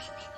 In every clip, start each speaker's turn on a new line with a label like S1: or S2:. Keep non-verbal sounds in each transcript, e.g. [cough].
S1: Sorry,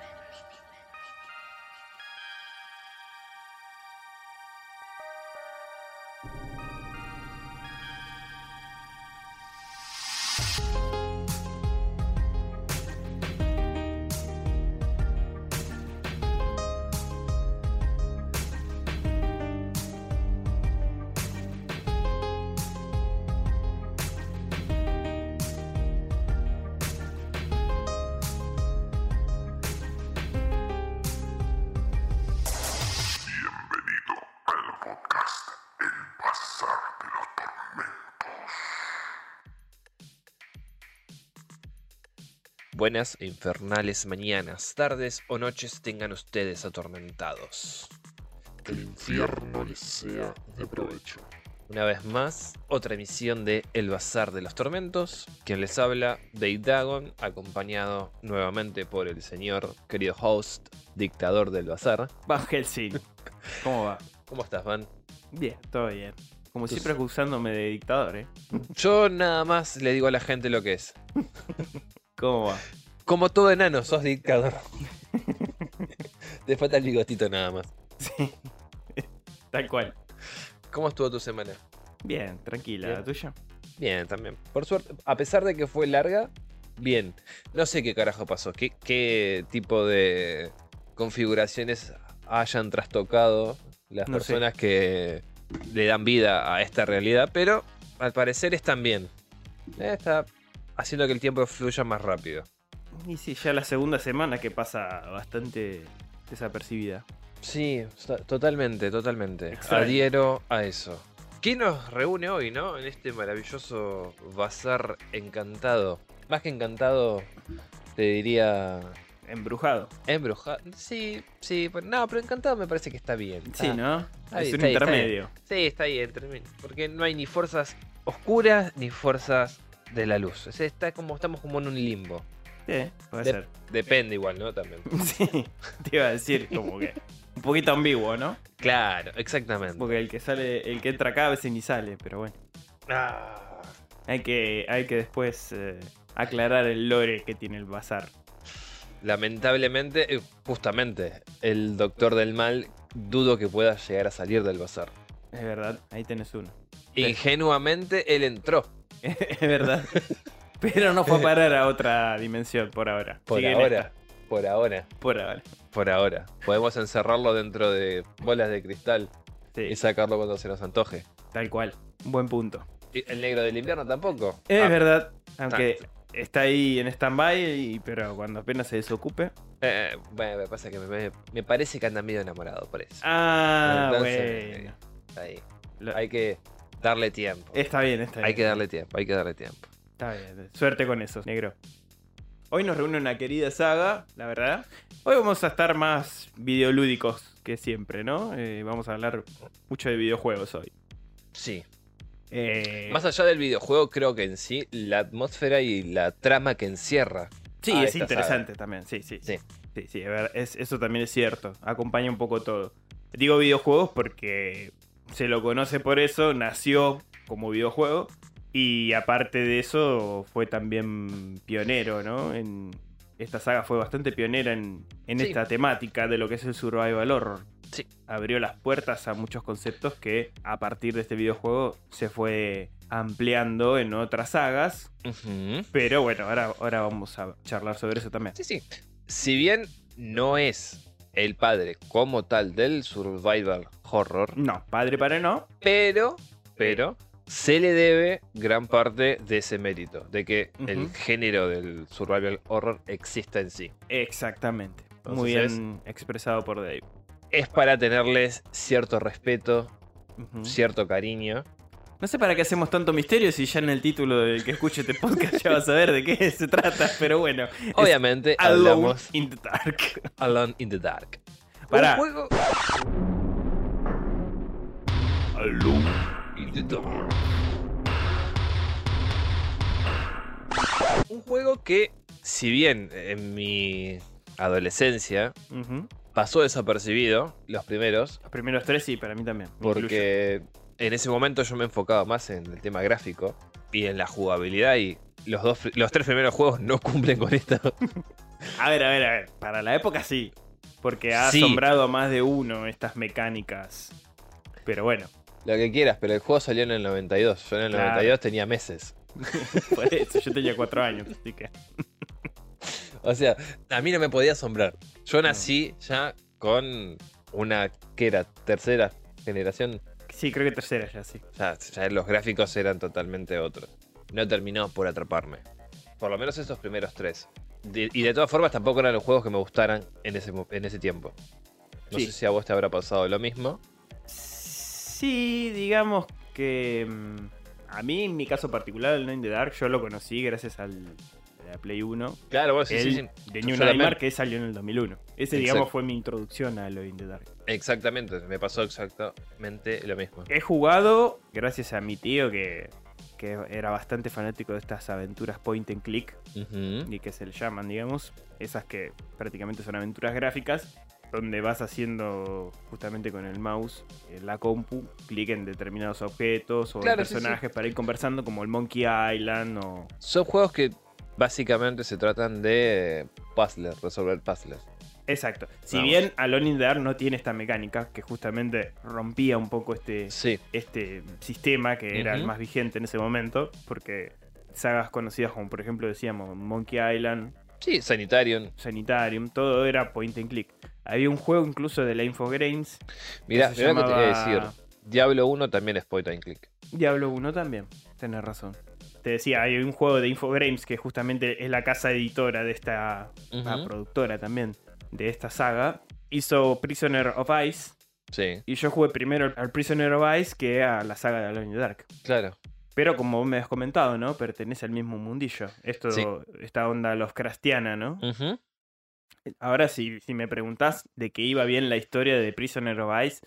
S2: Buenas e infernales mañanas, tardes o noches tengan ustedes atormentados.
S1: Que el infierno les sea de provecho.
S2: Una vez más, otra emisión de El Bazar de los Tormentos. Quien les habla, Dave Dagon, acompañado nuevamente por el señor querido host, dictador del Bazar. [laughs]
S3: Van Helsing. ¿Cómo va?
S2: ¿Cómo estás, Van?
S3: Bien, todo bien. Como
S2: Tú
S3: siempre acusándome de dictador, ¿eh?
S2: Yo nada más le digo a la gente lo que es. [laughs]
S3: ¿Cómo va?
S2: Como todo enano, sos dictador. Te falta el bigotito nada más.
S3: Sí. Tal cual.
S2: ¿Cómo estuvo tu semana?
S3: Bien, tranquila. ¿La tuya?
S2: Bien, también. Por suerte, a pesar de que fue larga, bien. No sé qué carajo pasó, qué, qué tipo de configuraciones hayan trastocado las
S3: No sé.
S2: personas que le dan vida a esta realidad, pero al parecer están bien. Eh, Está haciendo que el tiempo fluya más rápido.
S3: Y sí, ya la segunda semana que pasa bastante desapercibida.
S2: Sí, to- totalmente, totalmente. Adhiero a eso. ¿Qué nos reúne hoy, no? En este maravilloso bazar encantado. Más que encantado, te diría
S3: Embrujado.
S2: embrujado. Sí, sí, pero no, pero encantado me parece que está bien.
S3: Sí, ¿no?
S2: ahí,
S3: es un
S2: está ahí, está
S3: intermedio.
S2: Sí, está bien. Porque no hay ni fuerzas oscuras ni fuerzas de la luz. Está como, estamos como en un limbo.
S3: Sí, puede
S2: De-
S3: ser.
S2: Depende igual, ¿no? También. [laughs]
S3: Sí, te iba a decir como que un poquito ambiguo, ¿no?
S2: Claro, exactamente.
S3: Porque el que sale, el que entra acá a veces ni sale, pero bueno.
S2: Ah.
S3: Hay que, hay que después eh, aclarar el lore que tiene el bazar.
S2: Lamentablemente, eh, justamente, el doctor del mal dudo que pueda llegar a salir del bazar.
S3: Es verdad, ahí tenés uno.
S2: Ingenuamente, él entró. [laughs]
S3: es verdad. Pero no fue a parar a otra dimensión por ahora.
S2: Por
S3: Sigue
S2: ahora. Por ahora.
S3: Por ahora.
S2: Por ahora. Podemos encerrarlo dentro de bolas de cristal
S3: Sí,
S2: y sacarlo cuando se nos antoje.
S3: tal cual. Buen punto.
S2: Y el negro del invierno tampoco.
S3: Es
S2: Ah,
S3: verdad. Aunque está ahí en stand-by, pero cuando apenas se desocupe.
S2: eh, bueno, me pasa que me, me- parece que anda medio enamorado por eso.
S3: Ah,
S2: Entonces,
S3: bueno.
S2: Ahí.
S3: Lo-
S2: Hay que darle tiempo.
S3: Está bien, está bien.
S2: Hay que darle tiempo, hay que darle tiempo.
S3: Está bien. Suerte con eso, negro. Hoy nos reúne una querida saga, la verdad. Hoy vamos a estar más videolúdicos que siempre, ¿no? Eh, vamos a hablar mucho de videojuegos hoy.
S2: Sí.
S3: Eh,
S2: Más allá del videojuego, creo que en sí, la atmósfera y la trama que encierra.
S3: sí, es interesante también, sí, sí.
S2: Sí.
S3: Sí, sí, a ver, es- eso también es cierto. Acompaña un poco todo. Digo videojuegos porque se lo conoce por eso, nació como videojuego. Y aparte de eso, fue también pionero, ¿no? En, esta saga fue bastante pionera en, en
S2: Sí.
S3: esta temática de lo que es el survival horror.
S2: Sí.
S3: Abrió las puertas a muchos conceptos que a partir de este videojuego se fue ampliando en otras sagas. Pero bueno, ahora, ahora vamos a charlar sobre eso también.
S2: Sí, sí. Si bien no es el padre como tal del survival horror,
S3: No, padre para no.
S2: pero, pero, se le debe gran parte de ese mérito, de que el género del survival horror exista en sí.
S3: Exactamente. Muy bien expresado por Dave.
S2: Es para tenerles cierto respeto, cierto cariño.
S3: No sé para qué hacemos tanto misterio si ya en el título del que escuche este podcast ya vas a ver de qué se trata, pero bueno.
S2: Obviamente
S3: Alone
S2: hablamos
S3: in the Dark.
S2: Alone in the Dark.
S3: Pará.
S2: Un juego
S1: Alone
S2: in the Dark. Un juego que, si bien en mi adolescencia pasó desapercibido, los primeros,
S3: Los primeros tres sí, para mí también. incluyo.
S2: En ese momento yo me enfocaba más en el tema gráfico y en la jugabilidad y los, dos, los tres primeros juegos no cumplen con esto.
S3: A ver, a ver, a ver. Para la época sí. Porque ha
S2: Sí.
S3: asombrado a más de uno estas mecánicas. Pero bueno,
S2: Lo que quieras, pero el juego salió en el 92. Yo en el
S3: Claro.
S2: 92 tenía meses. [laughs]
S3: por eso yo tenía cuatro años, así que. [laughs]
S2: O sea, a mí no me podía asombrar. Yo nací ya con una que era tercera generación.
S3: Sí, creo que tercera ya, sí.
S2: Ya, ya los gráficos eran totalmente otros. No terminó por atraparme. Por lo menos esos primeros tres. De- y de todas formas tampoco eran los juegos que me gustaran en ese, en ese tiempo. No
S3: Sí.
S2: sé si a vos te habrá pasado lo mismo.
S3: Sí, digamos que. mm, A mí, en mi caso particular, el No in the Dark, yo lo conocí gracias al la Play 1.
S2: Claro, bueno, sí,
S3: el
S2: sí, sí.
S3: de New. Nightmare que salió en el 2001. Ese, digamos, fue mi introducción a lo in the Dark.
S2: Exactamente, me pasó exactamente lo mismo.
S3: He jugado gracias a mi tío que, que era bastante fanático de estas aventuras point and click y que se le llaman, digamos. Esas que prácticamente son aventuras gráficas donde vas haciendo justamente con el mouse en la compu, clic en determinados objetos o
S2: sí,
S3: personajes para ir conversando como el Monkey Island o...
S2: Son juegos que básicamente se tratan de puzzles, resolver puzzles.
S3: Exacto. Si
S2: Vamos.
S3: bien Alone in the Dark no tiene esta mecánica que justamente rompía un poco este,
S2: Sí,
S3: este sistema que era el más vigente en ese momento, porque sagas conocidas como por ejemplo decíamos Monkey Island,
S2: sí, Sanitarium.
S3: Sanitarium, todo era point and click. Había un juego incluso de la Infogrames.
S2: Mirá,
S3: que se
S2: mirá que te voy a decir. Diablo 1 también es point and click.
S3: Diablo 1 también, tenés razón. Te decía, hay un juego de Infogrames que justamente es la casa editora de esta la productora también de esta saga. Hizo Prisoner of Ice.
S2: Sí,
S3: Y yo jugué primero al Prisoner of Ice que a la saga de Alone in the Dark.
S2: claro.
S3: Pero como vos me has comentado, ¿no? Pertenece al mismo mundillo. Esto,
S2: Sí.
S3: esta onda Lovecraftiana, ¿no?
S2: Ujú.
S3: Ahora, si, si me preguntás de que iba bien la historia de Prisoner of Ice,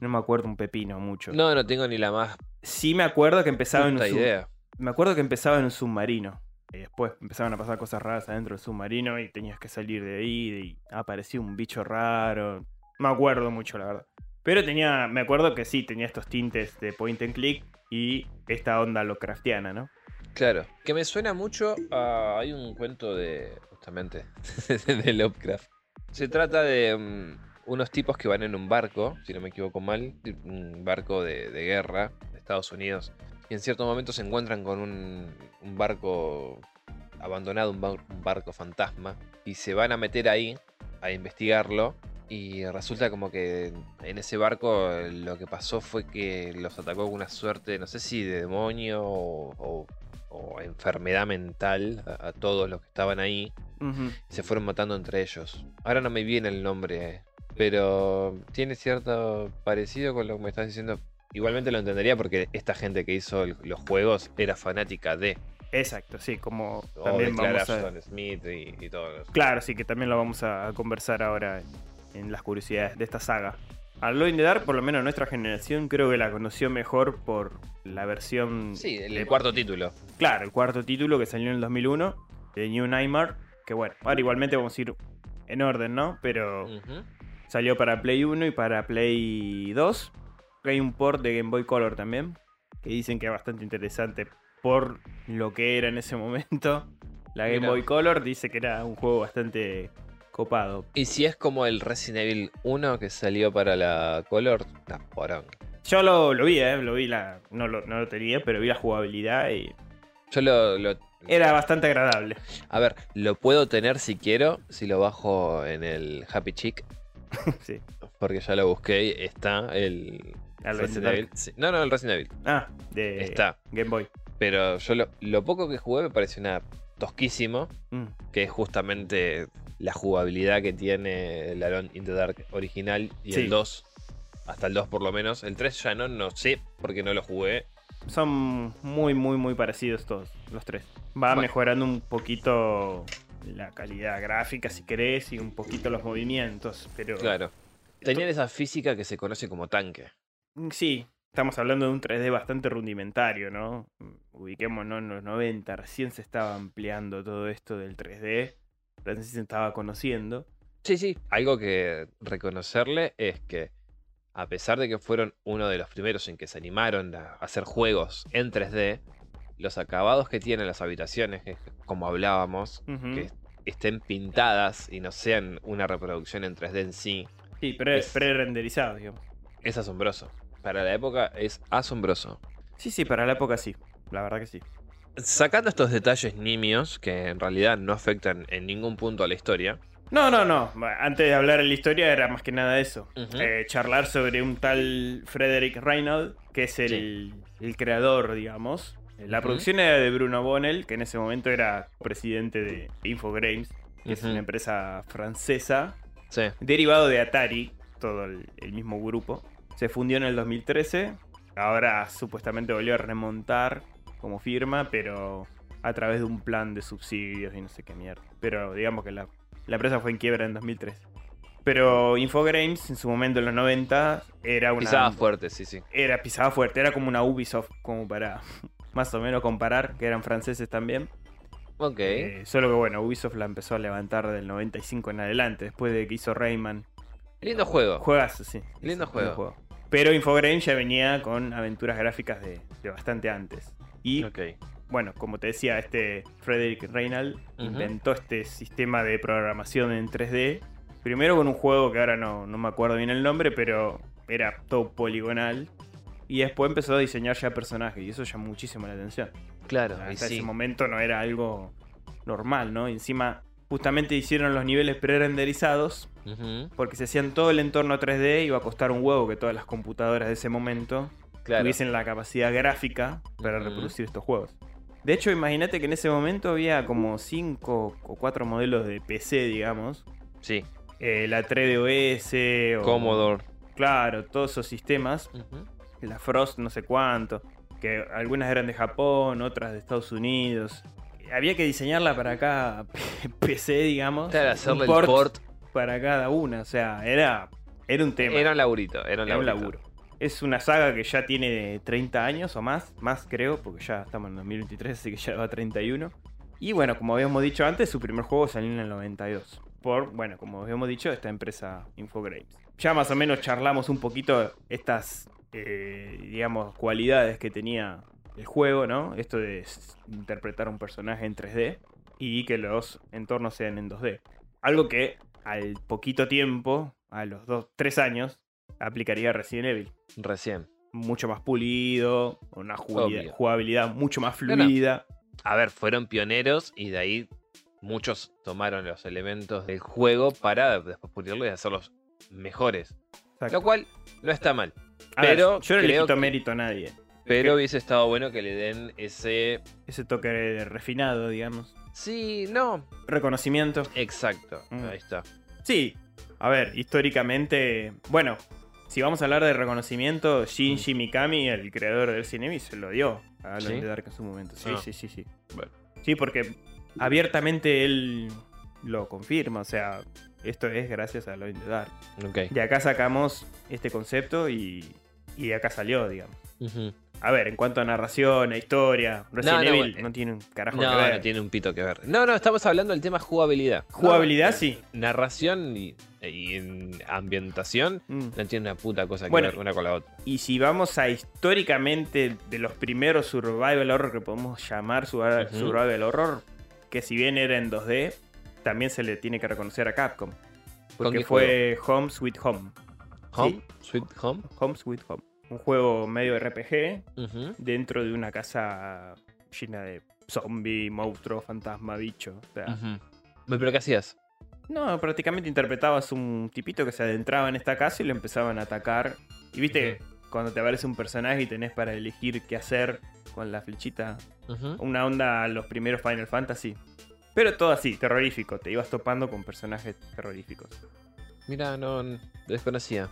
S3: no me acuerdo un pepino mucho.
S2: No, no tengo ni la más
S3: Sí me acuerdo que empezaba en un
S2: idea.
S3: Me acuerdo que empezaba en un submarino. Y después empezaban a pasar cosas raras adentro del submarino y tenías que salir de ahí y aparecía un bicho raro. Me acuerdo mucho, la verdad. Pero tenía, me acuerdo que sí, tenía estos tintes de point and click y esta onda Lovecraftiana, ¿no?
S2: Claro. Que me suena mucho a. Hay un cuento de. Justamente. [laughs] de Lovecraft. Se trata de. mm, unos tipos que van en un barco, si no me equivoco mal. Un barco de, de guerra de Estados Unidos. Y en cierto momento se encuentran con un, un barco abandonado, un, bar- un barco fantasma. Y se van a meter ahí a investigarlo. Y resulta como que en ese barco lo que pasó fue que los atacó con una suerte, no sé si de demonio o, o- o enfermedad mental a, a todos los que estaban ahí. Y se fueron matando entre ellos. Ahora no me viene el nombre, pero tiene cierto parecido con lo que me estás diciendo. Igualmente lo entendería porque esta gente que hizo el- los juegos era fanática de.
S3: Exacto, sí, como
S2: O
S3: también vamos a...
S2: Smith y, y todo eso.
S3: Claro, sí, que también lo vamos a conversar ahora en, las curiosidades de esta saga. Alone in the Dark, por lo menos nuestra generación, creo que la conoció mejor por la versión...
S2: Sí, el,
S3: de-
S2: cuarto título.
S3: Claro, el cuarto título que salió en el 2001, de New Nightmare, que bueno, ahora igualmente vamos a ir en orden, ¿no? Pero salió para Play 1 y para Play 2. Hay un port de Game Boy Color también, que dicen que es bastante interesante por lo que era en ese [laughs] momento. La Game
S2: Mira.
S3: Boy Color dice que era un juego bastante copado.
S2: Y si es como el Resident Evil 1 que salió para la Color, porón.
S3: Yo lo, lo vi, ¿eh? Lo vi, la, no, lo, no lo tenía, pero vi la jugabilidad y
S2: Yo lo, lo-
S3: era bastante agradable.
S2: A ver, lo puedo tener si quiero, si lo bajo en el Happy Chick, [laughs]
S3: sí.
S2: porque ya lo busqué está el
S3: The
S2: Resident. Evil. Sí, No, no, el Resident Evil.
S3: Ah, de
S2: Está.
S3: Game Boy.
S2: Pero yo lo, lo poco que jugué me pareció una tosquísimo,
S3: Mm.
S2: que es justamente la jugabilidad que tiene el Alone in the Dark original y
S3: Sí.
S2: el 2, hasta el 2 por lo menos. El 3 ya no, no sé, porque no lo jugué.
S3: Son muy, muy, muy parecidos todos, los tres. Va
S2: Bueno.
S3: mejorando un poquito la calidad gráfica, si querés, y un poquito los movimientos, pero...
S2: Claro. Tenían esa física que se conoce como tanque.
S3: Mm, Sí, estamos hablando de un 3D bastante rudimentario, ¿no? Mm, Ubiquémonos en los 90, recién se estaba ampliando todo esto del 3D, recién se estaba conociendo.
S2: Sí, sí. Algo que reconocerle es que, a pesar de que fueron uno de los primeros en que se animaron a hacer juegos en 3D, los acabados que tienen las habitaciones, como hablábamos, que estén pintadas y no sean una reproducción en 3D en sí,
S3: Sí, pre- pre-renderizado, digamos.
S2: es asombroso. Para la época es asombroso.
S3: Sí, sí, para la época sí. La verdad que sí.
S2: Sacando estos detalles nimios que en realidad no afectan en ningún punto a la historia,
S3: No, no, no. Antes de hablar de la historia era más que nada eso. Eh, charlar sobre un tal Frederick Reynolds, que es el, el creador, digamos. La producción era de Bruno Bonnell, que en ese momento era presidente de Infogrames, que es una empresa francesa,
S2: sí.
S3: derivado de Atari, todo el, el mismo grupo. Se fundió en el 2013. Ahora supuestamente volvió a remontar como firma, pero a través de un plan de subsidios y no sé qué mierda. Pero digamos que la, la empresa fue en quiebra en 2013. Pero Infogrames en su momento en los 90 era una
S2: Pisaba fuerte, sí, sí.
S3: era pisaba fuerte, era como una Ubisoft como para [laughs] más o menos comparar, que eran franceses también.
S2: Ok.
S3: Eh, solo que bueno, Ubisoft la empezó a levantar del 95 en adelante, después de que hizo Rayman.
S2: Lindo juego.
S3: Juegas, sí.
S2: Lindo
S3: Sí,
S2: juego.
S3: Pero Infogrames ya venía con aventuras gráficas de, de bastante antes. Y bueno, como te decía, este Frederick Reynald inventó este sistema de programación en 3D. Primero con un juego que ahora no, no me acuerdo bien el nombre, pero era todo poligonal. Y después empezó a diseñar ya personajes y eso llamó muchísimo la atención.
S2: Claro,
S3: Hasta
S2: y
S3: ese
S2: sí.
S3: momento no era algo normal, ¿no? Encima, justamente hicieron los niveles pre-renderizados porque se hacían todo el entorno 3D iba a costar un huevo que todas las computadoras de ese momento
S2: Claro.
S3: tuviesen la capacidad gráfica para reproducir estos juegos. De hecho, imagínate que en ese momento había como 5 o 4 modelos de PC, digamos.
S2: Sí.
S3: Eh, la 3DOS o...
S2: Commodore.
S3: Claro, todos esos sistemas. La Frost no sé cuánto. Que algunas eran de Japón, otras de Estados Unidos. Había que diseñarla para cada [laughs] PC, digamos.
S2: Claro, el
S3: port para cada una. O sea, era, era un tema.
S2: Era un laburito. Era un
S3: Era un laburo. Es una saga que ya tiene 30 años o más, más creo, porque ya estamos en 2023, así que ya va a 31. Y bueno, como habíamos dicho antes, su primer juego salió en el 92. Por, bueno, como habíamos dicho, esta empresa Infogrames. Ya más o menos charlamos un poquito estas, eh, digamos, cualidades que tenía el juego, ¿no? Esto de interpretar un personaje en 3D y que los entornos sean en 2D. Algo que al poquito tiempo, a los 2, 3 años, aplicaría Resident Evil.
S2: Recién.
S3: Mucho más pulido, una jugabilidad, jugabilidad mucho más
S2: No, no.
S3: fluida.
S2: A ver, fueron pioneros y de ahí muchos tomaron los elementos del juego para después pulirlos y hacerlos mejores. Lo cual no está mal.
S3: A ver,
S2: pero
S3: yo no le quito
S2: que-
S3: mérito a nadie.
S2: Pero hubiese estado bueno que le den ese.
S3: Ese toque refinado, digamos.
S2: Sí, no.
S3: Reconocimiento.
S2: Exacto.
S3: Mm.
S2: Ahí está.
S3: Sí. A ver, históricamente. Bueno, si vamos a hablar de reconocimiento, Shinji Mikami, el creador del Evil, se lo dio a
S2: Mm. ¿Sí?
S3: de Dark en su momento. Sí,
S2: Ah.
S3: sí, sí, sí.
S2: Bueno.
S3: Sí, porque abiertamente él lo confirma. O sea, esto es gracias a in the Dark.
S2: Ok.
S3: De acá sacamos este concepto y, y de acá salió, digamos.
S2: Ujú.
S3: A ver, en cuanto a narración, a historia, Resident
S2: no,
S3: Evil no tiene un carajo
S2: No,
S3: que ver.
S2: no tiene un pito que ver. No, no, estamos hablando del tema jugabilidad.
S3: Jugabilidad,
S2: No,
S3: sí.
S2: Narración y, y en ambientación
S3: Mm.
S2: no tiene una puta cosa que
S3: Bueno.
S2: ver una con la otra.
S3: Y si vamos a históricamente de los primeros survival horror que podemos llamar survival, horror, que si bien era en 2D, también se le tiene que reconocer a Capcom. Porque fue Home Sweet Home.
S2: Home, Sweet Home.
S3: Home Sweet Home. Un juego medio RPG dentro de una casa llena de zombie, monstruo, fantasma, bicho. O sea.
S2: ¿Pero qué hacías?
S3: No, prácticamente interpretabas un tipito que se adentraba en esta casa y lo empezaban a atacar. Y viste, cuando te aparece un personaje y tenés para elegir qué hacer con la flechita. Una onda a los primeros Final Fantasy. Pero todo así, terrorífico. Te ibas topando con personajes terroríficos.
S2: Mira, no desconocía.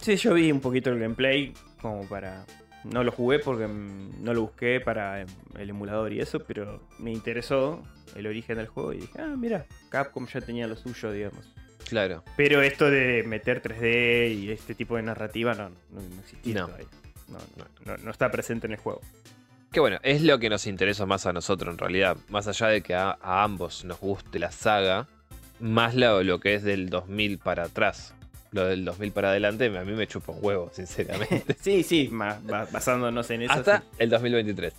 S3: Sí, yo vi un poquito el gameplay como para... No lo jugué porque no lo busqué para el emulador y eso, pero me interesó el origen del juego y dije, ah, mira, Capcom ya tenía lo suyo, digamos.
S2: Claro.
S3: Pero esto de meter 3D y este tipo de narrativa no, no, no existía
S2: No.
S3: todavía. No, no, no- no está presente en el juego.
S2: Que bueno, es lo que nos interesa más a nosotros en realidad. Más allá de que a, a ambos nos guste la saga, más lo, lo que es del 2000 para atrás. Lo del 2000 para adelante a mí me chupa un huevo, sinceramente. [laughs]
S3: sí, sí, basándonos en eso.
S2: Hasta
S3: sí.
S2: el 2023.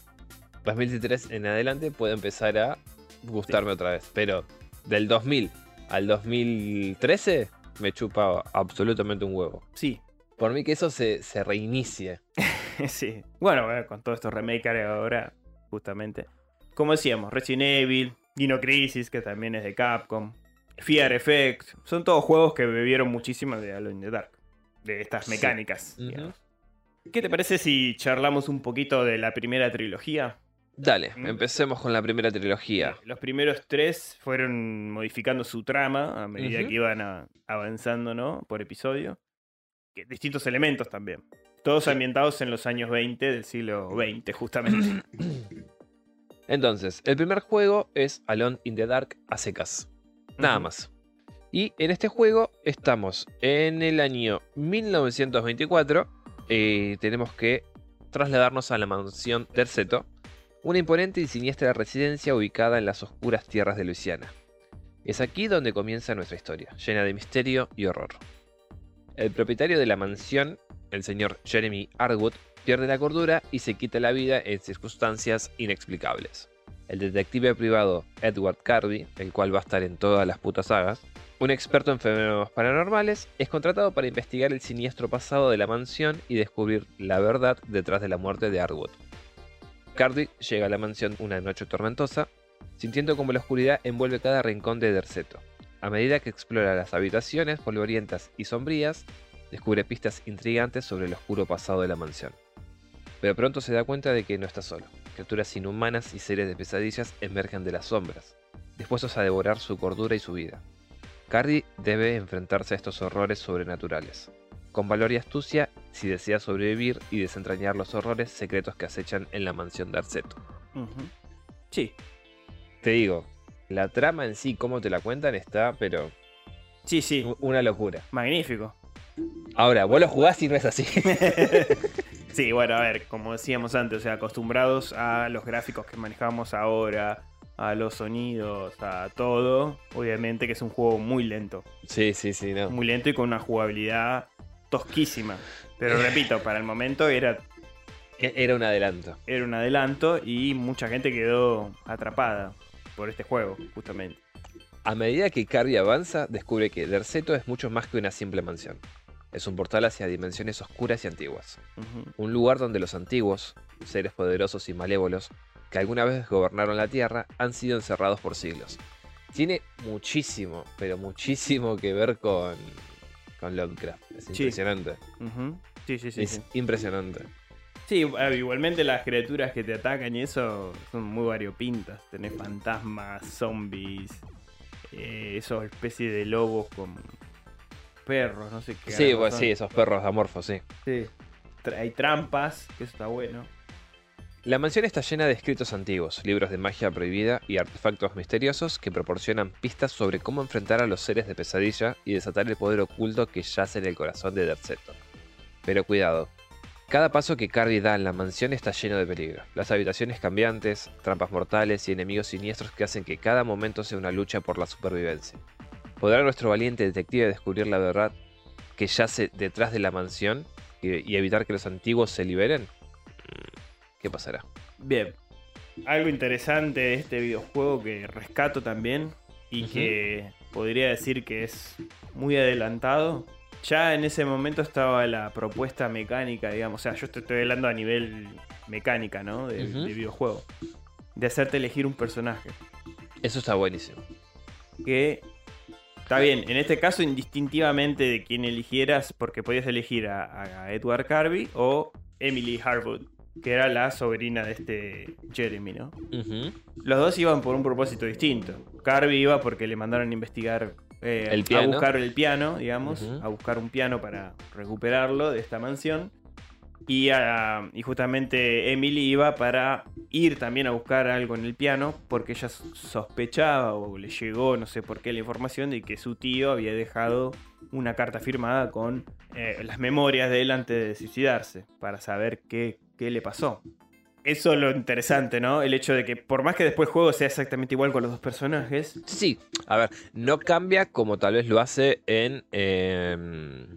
S2: 2023 en adelante puede empezar a gustarme otra vez. Pero del 2000 al 2013 me chupa absolutamente un huevo.
S3: Sí,
S2: Por mí que eso se, se reinicie. [laughs]
S3: sí. Bueno, con todos estos remakes ahora, justamente. Como decíamos, Resident Evil, Dino Crisis, que también es de Capcom, Fear Effect, son todos juegos que bebieron muchísimo de Alone in the Dark, de estas
S2: Sí.
S3: mecánicas. ¿Qué te parece si charlamos un poquito de la primera trilogía?
S2: Dale,
S3: Mm.
S2: empecemos con la primera trilogía.
S3: Los primeros tres fueron modificando su trama a medida que iban a- avanzando, ¿no? Por episodio. Que- distintos elementos también. Todos ambientados en los años 20 del siglo XX, justamente. [clears throat]
S2: Entonces, el primer juego es Alone in the Dark a secas. Nada más. Y en este juego estamos en el año 1924. eh, tenemos que trasladarnos a la mansión Terceto, una imponente y siniestra residencia ubicada en las oscuras tierras de Luisiana. Es aquí donde comienza nuestra historia, llena de misterio y horror. El propietario de la mansión, el señor Jeremy Arwood, pierde la cordura y se quita la vida en circunstancias inexplicables. El detective privado Edward Carby, el cual va a estar en todas las putas sagas, un experto en fenómenos paranormales, es contratado para investigar el siniestro pasado de la mansión y descubrir la verdad detrás de la muerte de Arwood. Carby llega a la mansión una noche tormentosa, sintiendo como la oscuridad envuelve cada rincón de Derceto. A medida que explora las habitaciones polvorientas y sombrías, descubre pistas intrigantes sobre el oscuro pasado de la mansión. Pero pronto se da cuenta de que no está solo. Criaturas inhumanas y seres de pesadillas emergen de las sombras, dispuestos a devorar su cordura y su vida. Cardi debe enfrentarse a estos horrores sobrenaturales, con valor y astucia si desea sobrevivir y desentrañar los horrores secretos que acechan en la mansión de Arceto.
S3: Sí,
S2: Te digo, la trama en sí, cómo te la cuentan, está, pero
S3: sí, sí.
S2: una locura.
S3: Magnífico.
S2: Ahora, vos lo jugás y no es así. [laughs]
S3: sí, bueno, a ver, como decíamos antes, o sea, acostumbrados a los gráficos que manejamos ahora, a los sonidos, a todo, obviamente que es un juego muy lento.
S2: sí, sí, sí, no.
S3: Muy lento y con una jugabilidad tosquísima. Pero [laughs] repito, para el momento era,
S2: E- Era un adelanto.
S3: era un adelanto y mucha gente quedó atrapada por este juego, justamente.
S2: A medida que Cardi avanza, descubre que Derceto es mucho más que una simple mansión. Es un portal hacia dimensiones oscuras y antiguas. Un lugar donde los antiguos, seres poderosos y malévolos, que alguna vez gobernaron la Tierra, han sido encerrados por siglos. Tiene muchísimo, pero muchísimo que ver con, con Lovecraft. Es
S3: Sí.
S2: impresionante.
S3: Sí, sí, sí.
S2: es
S3: sí.
S2: impresionante.
S3: Sí, igualmente las criaturas que te atacan y eso son muy variopintas. Tenés fantasmas, zombies, eh, esos especies de lobos con perros, no sé qué.
S2: Sí, pues sí, esos perros amorfos, sí.
S3: Sí. Hay trampas, que eso está bueno.
S2: La mansión está llena de escritos antiguos, libros de magia prohibida y artefactos misteriosos que proporcionan pistas sobre cómo enfrentar a los seres de pesadilla y desatar el poder oculto que yace en el corazón de Derceto. Pero cuidado, cada paso que Cardi da en la mansión está lleno de peligro. Las habitaciones cambiantes, trampas mortales y enemigos siniestros que hacen que cada momento sea una lucha por la supervivencia. ¿Podrá nuestro valiente detective descubrir la verdad que yace detrás de la mansión y, y evitar que los antiguos se liberen? Mm, ¿Qué pasará?
S3: Bien. Algo interesante de este videojuego que rescato también y que podría decir que es muy adelantado. Ya en ese momento estaba la propuesta mecánica, digamos. O sea, yo te estoy hablando a nivel mecánica, ¿no? De, de videojuego. De hacerte elegir un personaje.
S2: Eso está buenísimo.
S3: Que está bien, en este caso indistintivamente de quién eligieras, porque podías elegir a, a Edward Carby o Emily Harwood, que era la sobrina de este Jeremy, ¿no? Los dos iban por un propósito distinto. Carby iba porque le mandaron a investigar, eh,
S2: El
S3: a
S2: piano.
S3: buscar el piano, digamos, a buscar un piano para recuperarlo de esta mansión. Y, a- y justamente Emily iba para ir también a buscar algo en el piano porque ella sospechaba o le llegó, no sé por qué, la información de que su tío había dejado una carta firmada con eh, las memorias de él antes de suicidarse para saber qué, qué le pasó. Eso es lo interesante, ¿no? El hecho de que por más que después el juego sea exactamente igual con los dos personajes,
S2: Sí, a ver, no cambia como tal vez lo hace en. em,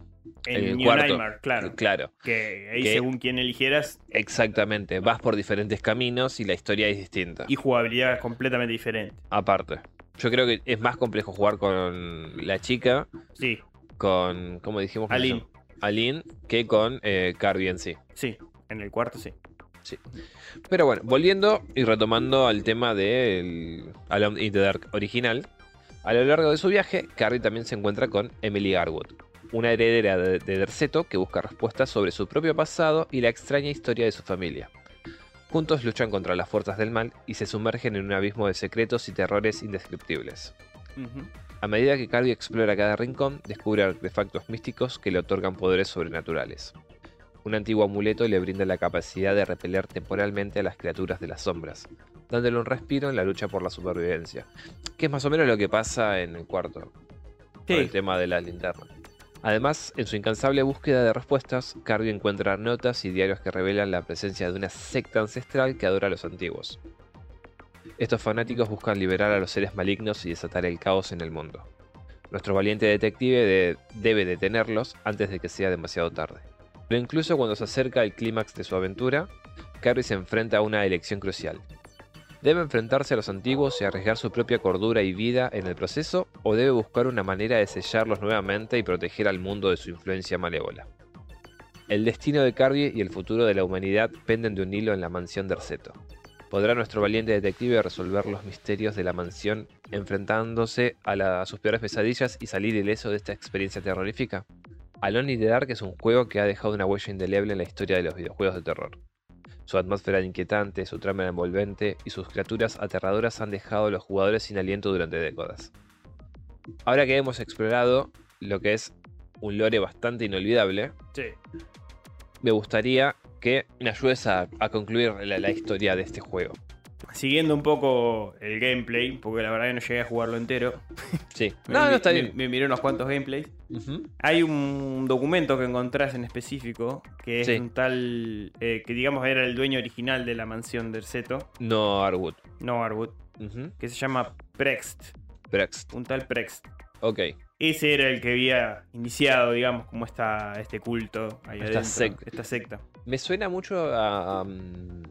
S3: en
S2: el
S3: New
S2: cuarto.
S3: Nightmare, claro,
S2: Claro,
S3: que ahí
S2: Que-
S3: según quien eligieras
S2: exactamente. Vas por diferentes caminos y la historia es distinta.
S3: y jugabilidad completamente diferente.
S2: Aparte. Yo creo que es más complejo jugar con la chica,
S3: Sí,
S2: con. ¿Cómo dijimos?
S3: Aline.
S2: Aline, que con eh, Kirby en sí.
S3: Sí, en el cuarto sí.
S2: Pero bueno, volviendo y retomando al tema del Alone in the Dark original, a lo largo de su viaje, Carrie también se encuentra con Emily Garwood, una heredera de, de Derceto que busca respuestas sobre su propio pasado y la extraña historia de su familia. Juntos luchan contra las fuerzas del mal y se sumergen en un abismo de secretos y terrores indescriptibles. A medida que Carrie explora cada rincón, descubre artefactos místicos que le otorgan poderes sobrenaturales. Un antiguo amuleto le brinda la capacidad de repeler temporalmente a las criaturas de las sombras, dándole un respiro en la lucha por la supervivencia, que es más o menos lo que pasa en el cuarto, con
S3: Sí,
S2: el tema de la linterna. Además, en su incansable búsqueda de respuestas, Carrie encuentra notas y diarios que revelan la presencia de una secta ancestral que adora a los antiguos. Estos fanáticos buscan liberar a los seres malignos y desatar el caos en el mundo. Nuestro valiente detective de- debe detenerlos antes de que sea demasiado tarde. Pero incluso cuando se acerca el clímax de su aventura, Carrie se enfrenta a una elección crucial. ¿Debe enfrentarse a los antiguos y arriesgar su propia cordura y vida en el proceso? ¿O debe buscar una manera de sellarlos nuevamente y proteger al mundo de su influencia malévola? El destino de Carrie y el futuro de la humanidad penden de un hilo en la mansión de Erceto. ¿Podrá nuestro valiente detective resolver los misterios de la mansión enfrentándose a, a sus peores pesadillas y salir ileso de esta experiencia terrorífica? Alone in the Dark es un juego que ha dejado una huella indeleble en la historia de los videojuegos de terror. Su atmósfera inquietante, su trama envolvente y sus criaturas aterradoras han dejado a los jugadores sin aliento durante décadas. Ahora que hemos explorado lo que es un lore bastante inolvidable,
S3: sí.
S2: me gustaría que me ayudes a, a concluir la, la historia de este juego.
S3: Siguiendo un poco el gameplay, porque la verdad que no llegué a jugarlo entero. [laughs]
S2: Sí.
S3: Me-
S2: No, no, está bien.
S3: Me, miré unos cuantos gameplays. Hay un documento que encontrás en específico, que es
S2: Sí.
S3: un tal, eh, que digamos era el dueño original de la mansión del Zeto,
S2: No, Arwood.
S3: no Arwood, que se llama Prext,
S2: Brext.
S3: un tal Prext.
S2: Ok.
S3: Ese era el que había iniciado, digamos, como está este culto ahí
S2: Esta
S3: adentro,
S2: secta.
S3: esta secta.
S2: Me suena mucho a. um,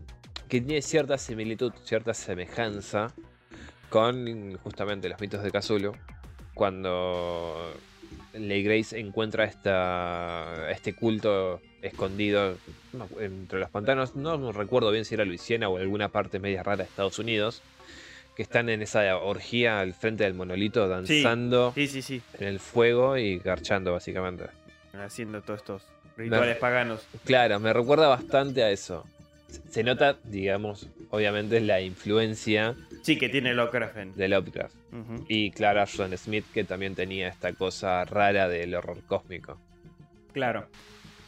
S2: que tiene cierta similitud, cierta semejanza con justamente los mitos de Cthulhu. Cuando Ley Grace encuentra esta, este culto escondido entre los pantanos. No, recuerdo bien si era Luisiana o alguna parte media rara de Estados Unidos. Que están en esa orgía al frente del monolito danzando
S3: Sí, sí, sí,
S2: en el fuego y garchando, básicamente.
S3: haciendo todos estos rituales paganos.
S2: Claro, me recuerda bastante a eso. Se- nota, digamos, obviamente la influencia
S3: Sí, que tiene Lovecraft en-
S2: de Lovecraft. Y Clara John Smith, que también tenía esta cosa rara del horror cósmico.
S3: Claro.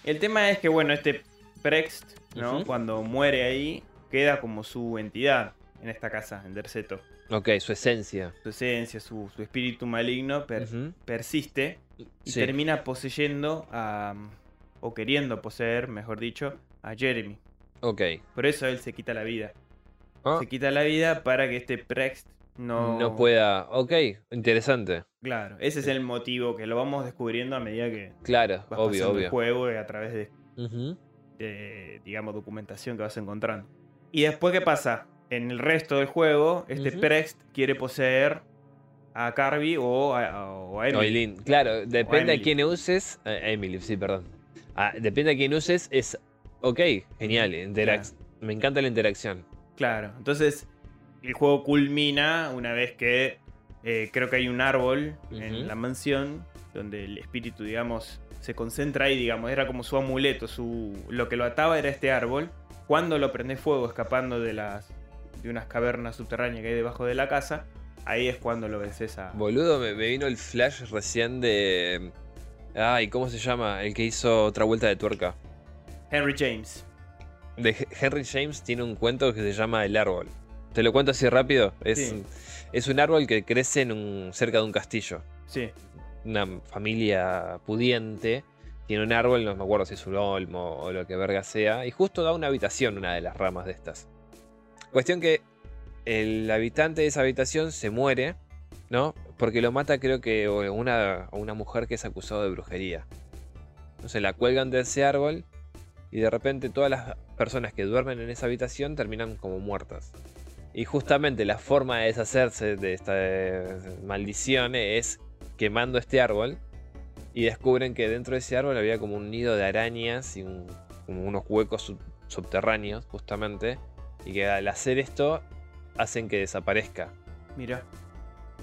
S3: El tema es que, bueno, este Prext, ¿no? Cuando muere ahí, queda como su entidad en esta casa, en Derceto.
S2: Ok, su esencia.
S3: Su esencia, su, su espíritu maligno per- persiste y
S2: Sí.
S3: termina poseyendo a. o queriendo poseer, mejor dicho, a Jeremy.
S2: Ok.
S3: Por eso él se quita la vida.
S2: Ah,
S3: Se quita la vida para que este Prext no.
S2: no pueda. Ok, interesante.
S3: Claro, ese es el motivo que lo vamos descubriendo a medida que
S2: Claro,
S3: vas
S2: obvio,
S3: pasando el
S2: obvio.
S3: juego y a través de digamos, documentación que vas encontrando. Y después, ¿qué pasa? En el resto del juego, este
S2: Ujú.
S3: Prext quiere poseer a Carby o a, o a Emily.
S2: Claro, depende de
S3: Emily.
S2: quién uses. eh, Emily, sí, perdón. Ah, depende de quién uses, es. Ok, genial. interac- Me encanta la interacción.
S3: Claro, entonces el juego culmina una vez que eh, creo que hay un árbol en la mansión donde el espíritu, digamos, se concentra ahí, digamos, era como su amuleto, su lo que lo ataba era este árbol. Cuando lo prende fuego escapando de las de unas cavernas subterráneas que hay debajo de la casa, ahí es cuando lo vences a
S2: Boludo, me, me vino el flash recién de. Ay, ¿cómo se llama? El que hizo otra vuelta de tuerca.
S3: Henry James.
S2: De He- Henry James tiene un cuento que se llama El Árbol. Te lo cuento así rápido. Es,
S3: Sí.
S2: es un árbol que crece en un, cerca de un castillo.
S3: Sí,
S2: Una familia pudiente tiene un árbol, no me acuerdo si es un olmo o lo que verga sea, y justo da una habitación, una de las ramas de estas. Cuestión que el habitante de esa habitación se muere, ¿no? Porque lo mata creo que una, o una mujer que es acusada de brujería. Entonces la cuelgan de ese árbol y de repente todas las personas que duermen en esa habitación terminan como muertas. Y justamente la forma de deshacerse de esta eh, maldición es quemando este árbol. Y descubren que dentro de ese árbol había como un nido de arañas y un- como unos huecos sub- subterráneos, justamente. Y que al hacer esto hacen que desaparezca.
S3: Mira.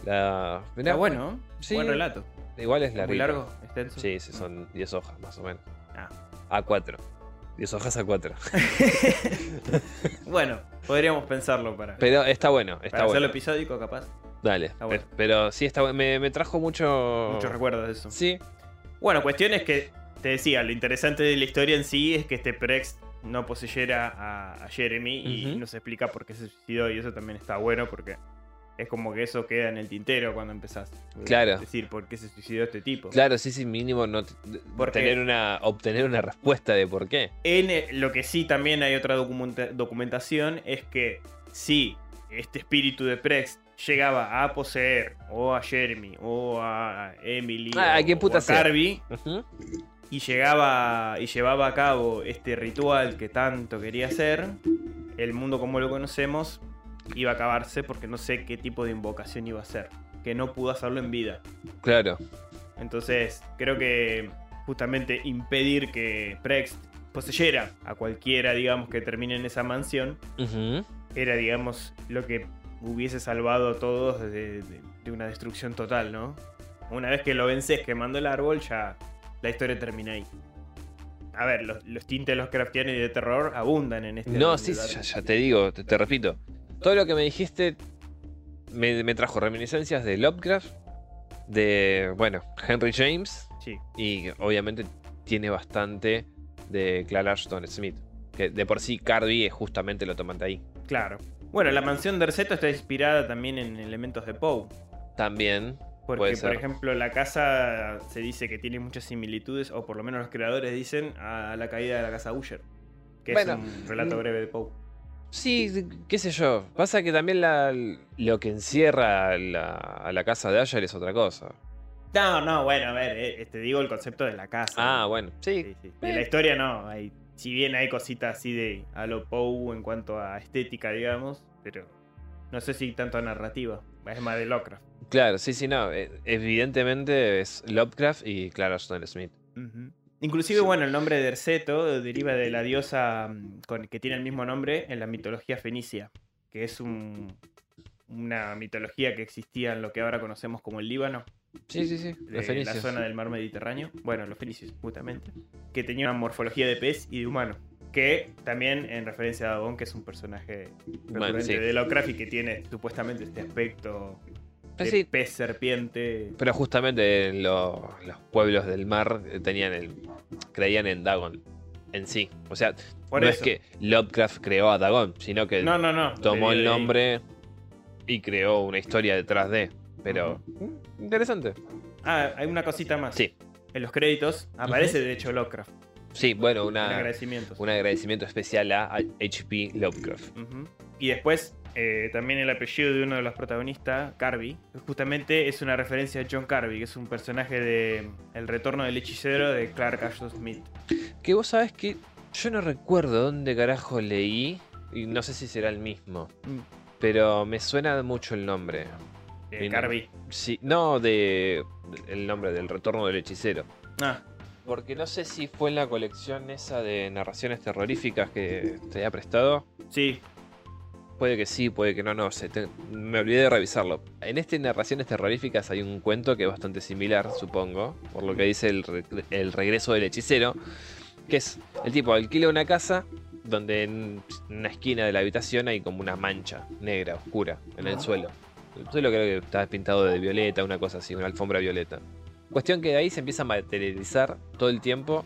S2: La... mirá,
S3: Está bueno.
S2: Sí.
S3: Buen relato.
S2: Igual es
S3: Muy
S2: largo.
S3: largo, extenso.
S2: Sí, sí, son 10 hojas más o menos.
S3: Ah.
S2: A4. 10 hojas a 4. [laughs]
S3: Bueno, podríamos pensarlo para,
S2: Pero está bueno, está
S3: para hacerlo
S2: bueno.
S3: episódico, capaz.
S2: Dale.
S3: bueno.
S2: pe- Pero sí, está bueno. Me, me trajo mucho.
S3: Muchos recuerdos de eso.
S2: Sí,
S3: Bueno, cuestión es que, te decía, lo interesante de la historia en sí es que este Prex no poseyera a, a Jeremy y nos explica por qué se suicidó y eso también está bueno porque es como que eso queda en el tintero cuando empezás.
S2: Claro.
S3: Es decir, por qué se suicidó este tipo.
S2: claro, sí, sí, mínimo no tener una, obtener una respuesta de por qué.
S3: En eh, lo que sí también hay otra documenta- documentación es que si este espíritu de Prex llegaba a poseer o a Jeremy o a Emily
S2: Ah,
S3: o,
S2: ¿a qué puta
S3: o a
S2: sea?
S3: Carby y llegaba y llevaba a cabo este ritual que tanto quería hacer, el mundo como lo conocemos iba a acabarse porque no sé qué tipo de invocación iba a ser, que no pudo hacerlo en vida.
S2: Claro.
S3: Entonces, creo que justamente impedir que Prex poseyera a cualquiera, digamos, que termine en esa mansión, era, digamos, lo que hubiese salvado a todos de, de- de una destrucción total, ¿no? Una vez que lo vences quemando el árbol, ya la historia termina ahí. A ver, los, los tintes Lovecraftianos y de terror abundan en este
S2: No, sí, ya, ya te digo, te, te repito. Todo lo que me dijiste me, me trajo reminiscencias de Lovecraft, de, bueno, Henry James,
S3: Sí.
S2: y obviamente tiene bastante de Clara Ashton Smith. Que de por sí es justamente lo toman de ahí.
S3: Claro. Bueno, la mansión de Erceto está inspirada también en elementos de Poe.
S2: También,
S3: Porque, por ejemplo, la casa se dice que tiene muchas similitudes, o por lo menos los creadores dicen, a la caída de la casa Usher. Que
S2: Bueno,
S3: es un relato breve de Poe.
S2: Sí, qué sé yo. Pasa que también la- lo que encierra la- a la casa de Asher es otra cosa.
S3: No, no, bueno, a ver, eh, te digo el concepto de la casa.
S2: Ah, bueno, sí.
S3: Sí, sí. De la historia no, hay, si bien hay cositas así de a lo Poe en cuanto a estética, digamos, pero no sé si tanto a narrativa, es más de Lovecraft.
S2: Claro, sí, sí, no. eh, Evidentemente es Lovecraft y Clara Ashton Smith.
S3: Ujú. Inclusive,
S2: Sí.
S3: bueno, el nombre de Erceto deriva de la diosa mm, con, que tiene el mismo nombre en la mitología fenicia, que es un- una mitología que existía en lo que ahora conocemos como el Líbano,
S2: Sí, sí, sí.
S3: de la zona del mar Mediterráneo, bueno, los fenicios justamente, que tenía una morfología de pez y de humano, que también en referencia a Dagón, que es un personaje
S2: sí.
S3: de Lovecraft y que tiene supuestamente este aspecto de
S2: sí.
S3: pez serpiente.
S2: Pero justamente lo- los pueblos del mar eh, tenían el. creían en Dagon en sí. O sea,
S3: Por
S2: no
S3: eso.
S2: es que Lovecraft creó a Dagon, sino que
S3: No, no, no.
S2: tomó el
S3: ahí.
S2: nombre y creó una historia detrás de. Pero. Interesante.
S3: Ah, hay una cosita más.
S2: Sí.
S3: En los créditos aparece de hecho Lovecraft.
S2: Sí, bueno,
S3: En
S2: una, un agradecimiento especial a H.P. Lovecraft.
S3: Y después, eh, también el apellido de uno de los protagonistas, Carby, justamente es una referencia a John Carby, que es un personaje de El retorno del hechicero de Clark Ashton Smith.
S2: Que vos sabés que yo no recuerdo dónde carajo leí. Y no sé si será el mismo.
S3: Mm.
S2: Pero me suena mucho el nombre.
S3: Eh,
S2: Bien.
S3: Carby.
S2: Sí, no de el nombre del retorno del hechicero.
S3: Ah,
S2: Porque no sé si fue en la colección esa de narraciones terroríficas que te había prestado.
S3: sí.
S2: Puede que sí, puede que no, no sé. te- me olvidé de revisarlo. En este narraciones terroríficas hay un cuento que es bastante similar, supongo. Por lo que dice el, re- el regreso del hechicero. Que es el tipo alquila una casa donde en una esquina de la habitación hay como una mancha negra, oscura, en el suelo. El suelo creo que está pintado de violeta, una cosa así, una alfombra violeta. Cuestión que de ahí se empieza a materializar todo el tiempo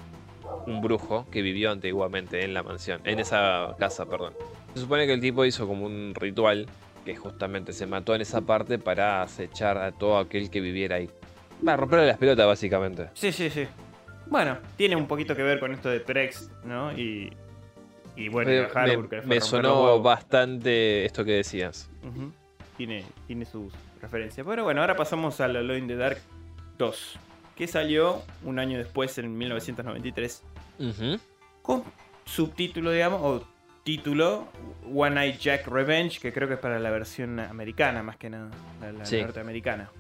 S2: un brujo que vivió antiguamente en la mansión, en esa casa, perdón. Se supone que el tipo hizo como un ritual que justamente se mató en esa parte para acechar a todo aquel que viviera ahí. Va, romperle las pelotas básicamente.
S3: Sí, sí, sí. Bueno, tiene un poquito que ver con esto de Prex, ¿no? Y, y bueno,
S2: me, me
S3: los
S2: sonó bastante esto que decías.
S3: Tiene, tiene sus referencias. Pero bueno, ahora pasamos a Alone in the Dark 2, que salió un año después, en 1993,
S2: Ujú.
S3: con subtítulo, digamos, o título, One Night Jack Revenge, que creo que es para la versión americana más que nada, la, la
S2: Sí.
S3: norteamericana.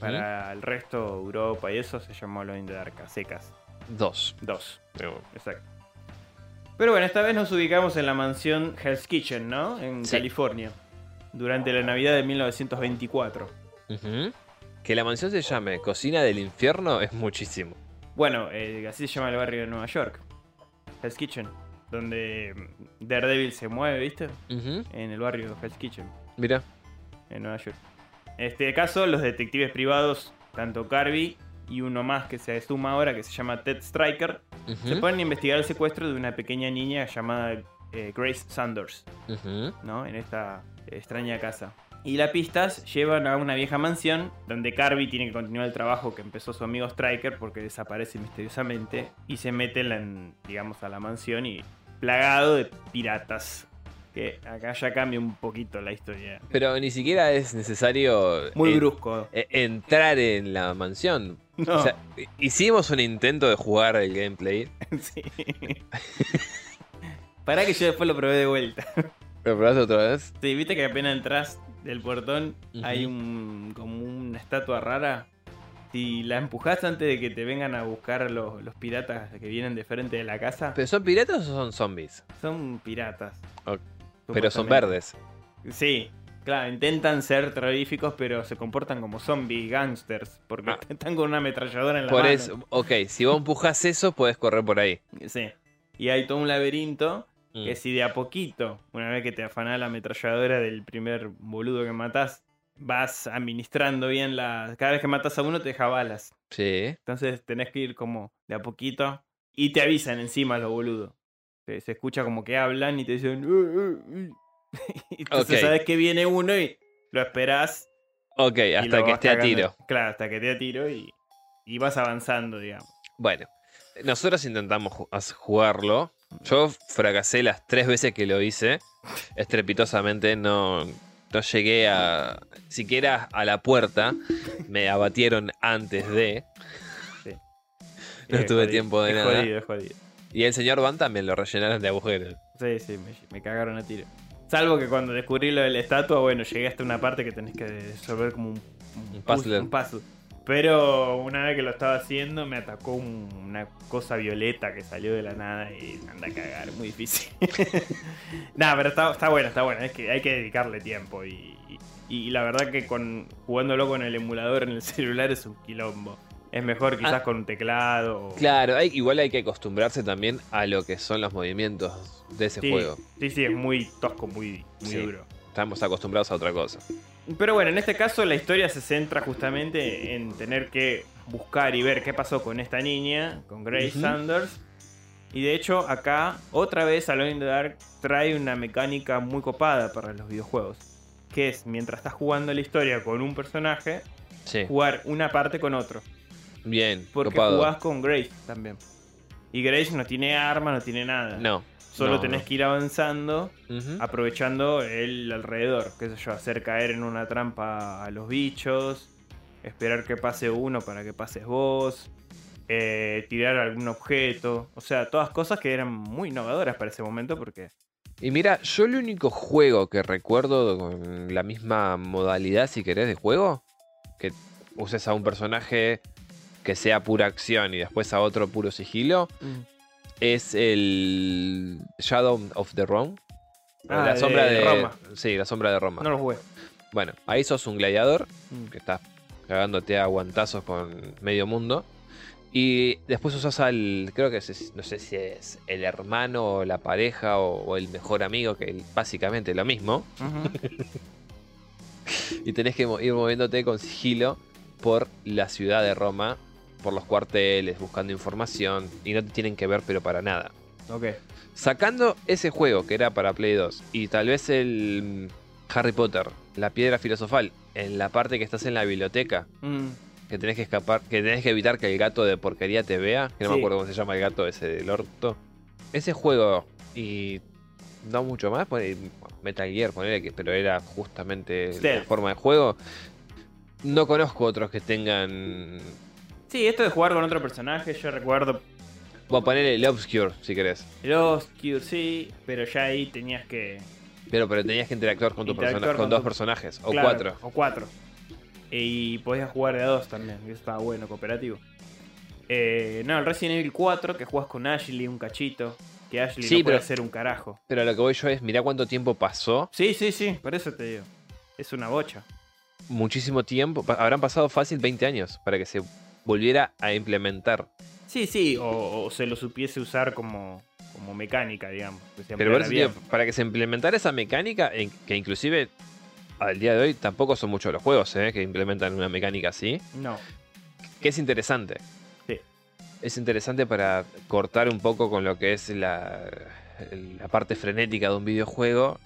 S3: Para el resto, Europa y eso, se llamó Alone in the Dark, a secas.
S2: Dos.
S3: 2,
S2: Pero-
S3: exacto. Pero bueno, esta vez nos ubicamos en la mansión Hell's Kitchen, ¿no? En
S2: Sí.
S3: California. Durante la Navidad de 1924.
S2: Ujú. Que la mansión se llame Cocina del Infierno es muchísimo.
S3: Bueno, eh, así se llama el barrio de Nueva York. Hell's Kitchen. Donde Daredevil se mueve, ¿viste? En el barrio Hell's Kitchen,
S2: Mira.
S3: en Nueva York. En este caso, los detectives privados, tanto Carby y uno más que se suma ahora, que se llama Ted Striker,
S2: Ujú.
S3: se ponen a investigar el secuestro de una pequeña niña llamada eh, Grace Sanders. ¿no? En esta extraña casa. Y las pistas llevan a una vieja mansión donde Carby tiene que continuar el trabajo que empezó su amigo Striker porque desaparece misteriosamente y se mete en, digamos, a la mansión y plagado de piratas. Que acá ya cambia un poquito la historia.
S2: Pero ni siquiera es necesario
S3: Muy
S2: eh,
S3: brusco.
S2: eh, entrar en la mansión.
S3: No,
S2: O sea, hicimos un intento de jugar el gameplay. [laughs]
S3: sí. Pará que yo después lo probé de vuelta. [laughs]
S2: ¿Lo probaste otra vez?
S3: Sí, viste que apenas entras del portón hay un como una estatua rara. Si la empujás antes de que te vengan a buscar los, los piratas que vienen de frente de la casa,
S2: ¿Pero son piratas o son zombies?
S3: son piratas.
S2: Pero son verdes.
S3: Sí, claro, intentan ser terroríficos, pero se comportan como zombies, gangsters, porque
S2: Ah. [laughs]
S3: están con una ametralladora en la
S2: Por
S3: mano.
S2: eso, ok, si vos empujas eso, puedes correr por ahí.
S3: Sí. Y hay todo un laberinto
S2: Mm.
S3: que si de a poquito, una vez que te afanás la ametralladora del primer boludo que matás, vas administrando bien la... Cada vez que matas a uno te deja balas.
S2: Sí.
S3: Entonces tenés que ir como de a poquito y te avisan encima los boludos. Se, se escucha como que hablan y te dicen... "Uh, uh, uh". Y Entonces sabes que viene uno y lo esperás.
S2: Ok, hasta que esté a tiro.
S3: Claro, hasta que esté a tiro y, y vas avanzando, digamos.
S2: Bueno, nosotros intentamos jugarlo. Yo fracasé las tres veces que lo hice. [laughs] Estrepitosamente no, no llegué a siquiera a la puerta. Me abatieron antes de. No
S3: Es
S2: tuve
S3: jodido,
S2: tiempo de
S3: es
S2: nada.
S3: Jodido, es jodido.
S2: Y el señor Van también lo rellenaron de agujeros.
S3: Sí, sí, me, me cagaron a tiro. Salvo que cuando descubrí lo de la estatua, bueno, llegué hasta una parte que tenés que resolver como un,
S2: Un puzzle.
S3: un puzzle. Pero una vez que lo estaba haciendo, me atacó un- una cosa violeta que salió de la nada y me anda a cagar, muy difícil. [laughs] Nada, pero está, está bueno, está bueno. Es que hay que dedicarle tiempo y, y- y la verdad que con jugándolo con el emulador en el [laughs] celular es un quilombo. Es mejor quizás
S2: Ah.
S3: con un teclado. o-
S2: Claro, hay, igual hay que acostumbrarse también a lo que son los movimientos de ese
S3: sí,
S2: juego.
S3: Sí, sí, es muy tosco, muy, muy
S2: Sí.
S3: duro.
S2: Estamos acostumbrados a otra cosa.
S3: Pero bueno, en este caso la historia se centra justamente en tener que buscar y ver qué pasó con esta niña, con Grace. Sanders. Y de hecho, acá, otra vez Alone in the Dark trae una mecánica muy copada para los videojuegos. Que es, mientras estás jugando la historia con un personaje,
S2: Sí.
S3: jugar una parte con otro.
S2: Bien,
S3: Porque
S2: copado.
S3: jugás con Grace también. Y Grace no tiene arma, no tiene nada.
S2: No.
S3: Solo
S2: no,
S3: tenés
S2: no.
S3: que ir avanzando aprovechando el alrededor, qué sé yo, hacer caer en una trampa a los bichos, esperar que pase uno para que pases vos, eh, tirar algún objeto, o sea, todas cosas que eran muy innovadoras para ese momento porque...
S2: Y mira, yo el único juego que recuerdo con la misma modalidad, si querés, de juego, que uses a un personaje que sea pura acción y después a otro puro sigilo, es el Shadow of the Rome.
S3: Ah,
S2: la
S3: de
S2: sombra de,
S3: Roma.
S2: Sí, la sombra de Roma.
S3: No lo jugué.
S2: Bueno, ahí sos un gladiador
S3: Mm.
S2: que estás cagándote a guantazos con medio mundo. Y después usas al, creo que es- no sé si es el hermano o la pareja o, o el mejor amigo, que es básicamente lo mismo. [laughs] Y tenés que ir moviéndote con sigilo por la ciudad de Roma, por los cuarteles, buscando información. Y no te tienen que ver, pero para nada.
S3: ok.
S2: Sacando ese juego que era para Play 2 y tal vez el Harry Potter, la piedra filosofal, en la parte que estás en la biblioteca,
S3: Mm.
S2: que tenés que escapar, que tenés que evitar que el gato de porquería te vea, que no me acuerdo cómo se llama el gato ese del orto. Ese juego y no mucho más, pone- Metal Gear, ponele pero era justamente la
S3: Stealth.
S2: forma de juego. No conozco otros que tengan.
S3: Sí, esto de jugar con otro personaje, yo recuerdo
S2: Voy a poner el Obscure, si querés.
S3: El Obscure, sí, pero ya ahí tenías que.
S2: Pero, pero tenías que interactuar con, tu
S3: Interactuar
S2: persona- con
S3: con
S2: dos
S3: tu-
S2: personajes. O
S3: Claro,
S2: cuatro.
S3: O cuatro. Y podías jugar de a dos también, que estaba bueno, cooperativo. Eh, no, el Resident Evil 4, que juegas con Ashley un cachito. Que Ashley
S2: Sí,
S3: no puede
S2: pero-
S3: hacer un carajo.
S2: Pero lo que voy yo es, mirá cuánto tiempo pasó.
S3: Sí, sí, sí, por eso te digo. Es una bocha.
S2: Muchísimo tiempo. Habrán pasado fácil 20 años para que se volviera a implementar.
S3: Sí, sí, o, o se lo supiese usar como, como mecánica, digamos. que
S2: Pero por eso, tío, para que se implementara esa mecánica, que inclusive al día de hoy tampoco son muchos los juegos ¿eh? que implementan una mecánica así,
S3: No,
S2: que es interesante.
S3: Sí.
S2: Es interesante para cortar un poco con lo que es la, la parte frenética de un videojuego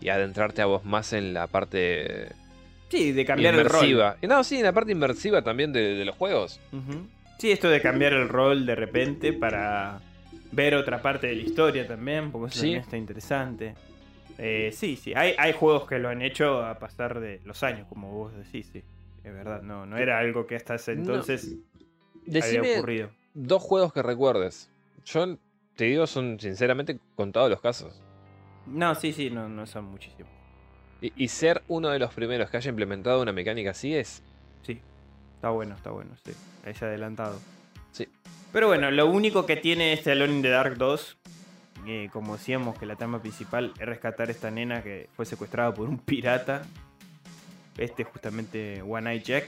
S2: y adentrarte a vos más en la parte
S3: sí, de cambiar el rol.
S2: No, sí, en la parte inmersiva también de, de los juegos.
S3: Sí, esto de cambiar el rol de repente para ver otra parte de la historia también, porque eso
S2: Sí.
S3: también está interesante. Eh, sí, sí, hay, hay juegos que lo han hecho a pasar de los años, como vos decís, sí. Es verdad, no, no era algo que hasta ese
S2: No.
S3: entonces había
S2: Decime
S3: ocurrido.
S2: dos juegos que recuerdes. Yo te digo, son sinceramente contados los casos.
S3: No, sí, sí, no, no son muchísimos.
S2: Y, y ser uno de los primeros que haya implementado una mecánica así es.
S3: Sí, está bueno, está bueno, sí. Es adelantado.
S2: Sí.
S3: Pero bueno, lo único que tiene este Alone in the Dark 2, eh, como decíamos que la trama principal es rescatar a esta nena que fue secuestrada por un pirata. Este justamente One Eye Jack,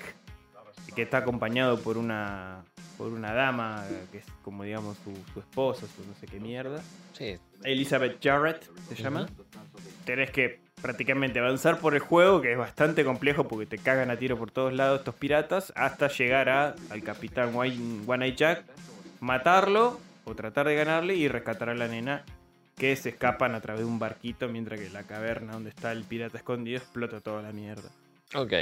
S3: que está acompañado por una por una dama que es como digamos su, su esposa, su no sé qué mierda.
S2: Sí.
S3: Elizabeth Jarrett se llama. Tenés que prácticamente avanzar por el juego, que es bastante complejo porque te cagan a tiro por todos lados estos piratas, hasta llegar a, al capitán One Eye Jack, matarlo o tratar de ganarle y rescatar a la nena que se escapan a través de un barquito mientras que la caverna donde está el pirata escondido explota toda la mierda.
S2: Ok.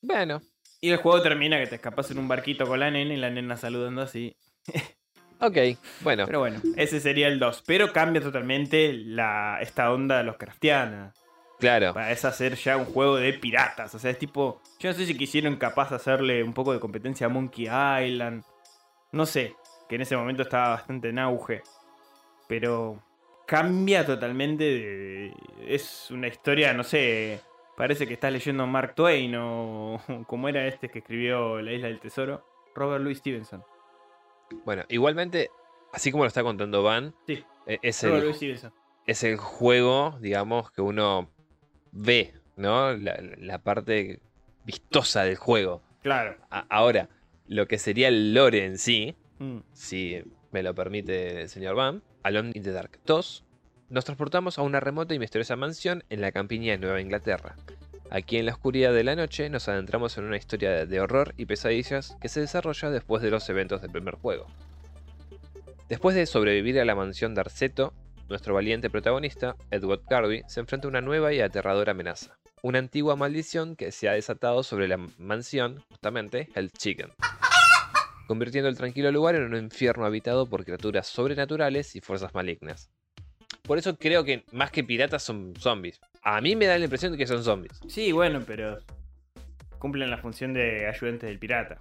S2: Bueno.
S3: Y el juego termina que te escapas en un barquito con la nena y la nena saludando así. [laughs]
S2: Ok. Bueno.
S3: Pero bueno, ese sería el 2. Pero cambia totalmente la, esta onda de los craftianas.
S2: Claro.
S3: Para es hacer ya un juego de piratas. O sea, es tipo. Yo no sé si quisieron capaz de hacerle un poco de competencia a Monkey Island. No sé. Que en ese momento estaba bastante en auge. Pero cambia totalmente. de- es una historia, no sé. Parece que estás leyendo Mark Twain o. [laughs] como era este que escribió La Isla del Tesoro. Robert Louis Stevenson.
S2: Bueno, igualmente, así como lo está contando Van,
S3: Sí.
S2: es
S3: Robert
S2: el,
S3: Louis Stevenson.
S2: es el juego, digamos, que uno ve, ¿no? La, la parte vistosa del juego.
S3: Claro.
S2: A- ahora, lo que sería el lore en sí,
S3: Mm.
S2: si me lo permite el señor Van, Alone in the Dark 2, nos transportamos a una remota y misteriosa mansión en la campiña de Nueva Inglaterra. Aquí en la oscuridad de la noche nos adentramos en una historia de- de horror y pesadillas que se desarrolla después de los eventos del primer juego. Después de sobrevivir a la mansión de Arceto, nuestro valiente protagonista, Edward Garvey, se enfrenta a una nueva y aterradora amenaza. Una antigua maldición que se ha desatado sobre la mansión, justamente, Hell's Chicken convirtiendo el tranquilo lugar en un infierno habitado por criaturas sobrenaturales y fuerzas malignas. Por eso creo que más que piratas son zombies. A mí me da la impresión de que son zombies.
S3: Sí, bueno, pero cumplen la función de ayudantes del pirata.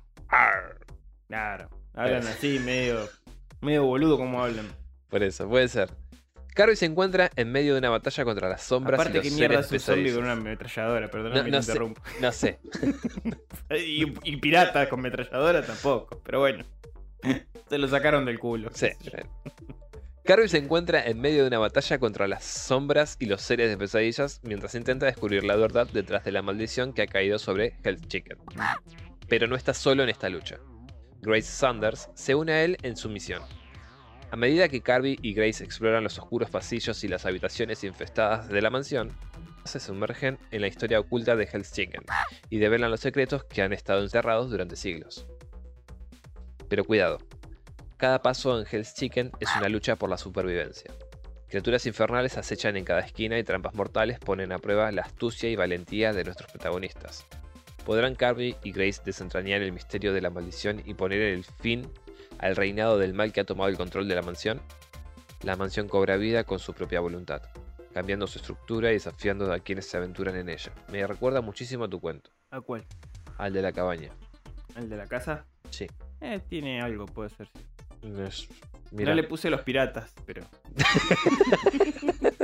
S3: Claro. Hablan así, medio, medio boludo como hablan.
S2: Por eso, puede ser. Carby se encuentra en medio de una batalla contra las sombras
S3: Aparte,
S2: y
S3: ¿qué
S2: los
S3: mierda
S2: seres
S3: es un zombie con una ametralladora? Perdóname
S2: No- no sé.
S3: interrumpo.
S2: No sé. [laughs]
S3: Y, y pirata con ametralladora tampoco, pero bueno. Se lo sacaron del culo.
S2: Sí. Carby se encuentra en medio de una batalla contra las sombras y los seres de pesadillas mientras intenta descubrir la verdad detrás de la maldición que ha caído sobre Hell's Chicken. Pero no está solo en esta lucha. Grace Sanders se une a él en su misión. A medida que Carby y Grace exploran los oscuros pasillos y las habitaciones infestadas de la mansión, se sumergen en la historia oculta de Hell's Chicken y develan los secretos que han estado encerrados durante siglos. Pero cuidado, cada paso en Hell's Chicken es una lucha por la supervivencia. Criaturas infernales acechan en cada esquina y trampas mortales ponen a prueba la astucia y valentía de nuestros protagonistas. ¿Podrán Carby y Grace desentrañar el misterio de la maldición y poner el fin al reinado del mal que ha tomado el control de la mansión? La mansión cobra vida con su propia voluntad, cambiando su estructura y desafiando a quienes se aventuran en ella. Me recuerda muchísimo a tu cuento,
S3: ¿A cuál?
S2: al de la cabaña.
S3: ¿El de la casa?
S2: Sí.
S3: Eh, tiene algo, puede ser.
S2: Es Mirá,
S3: No le puse los piratas, pero. [laughs]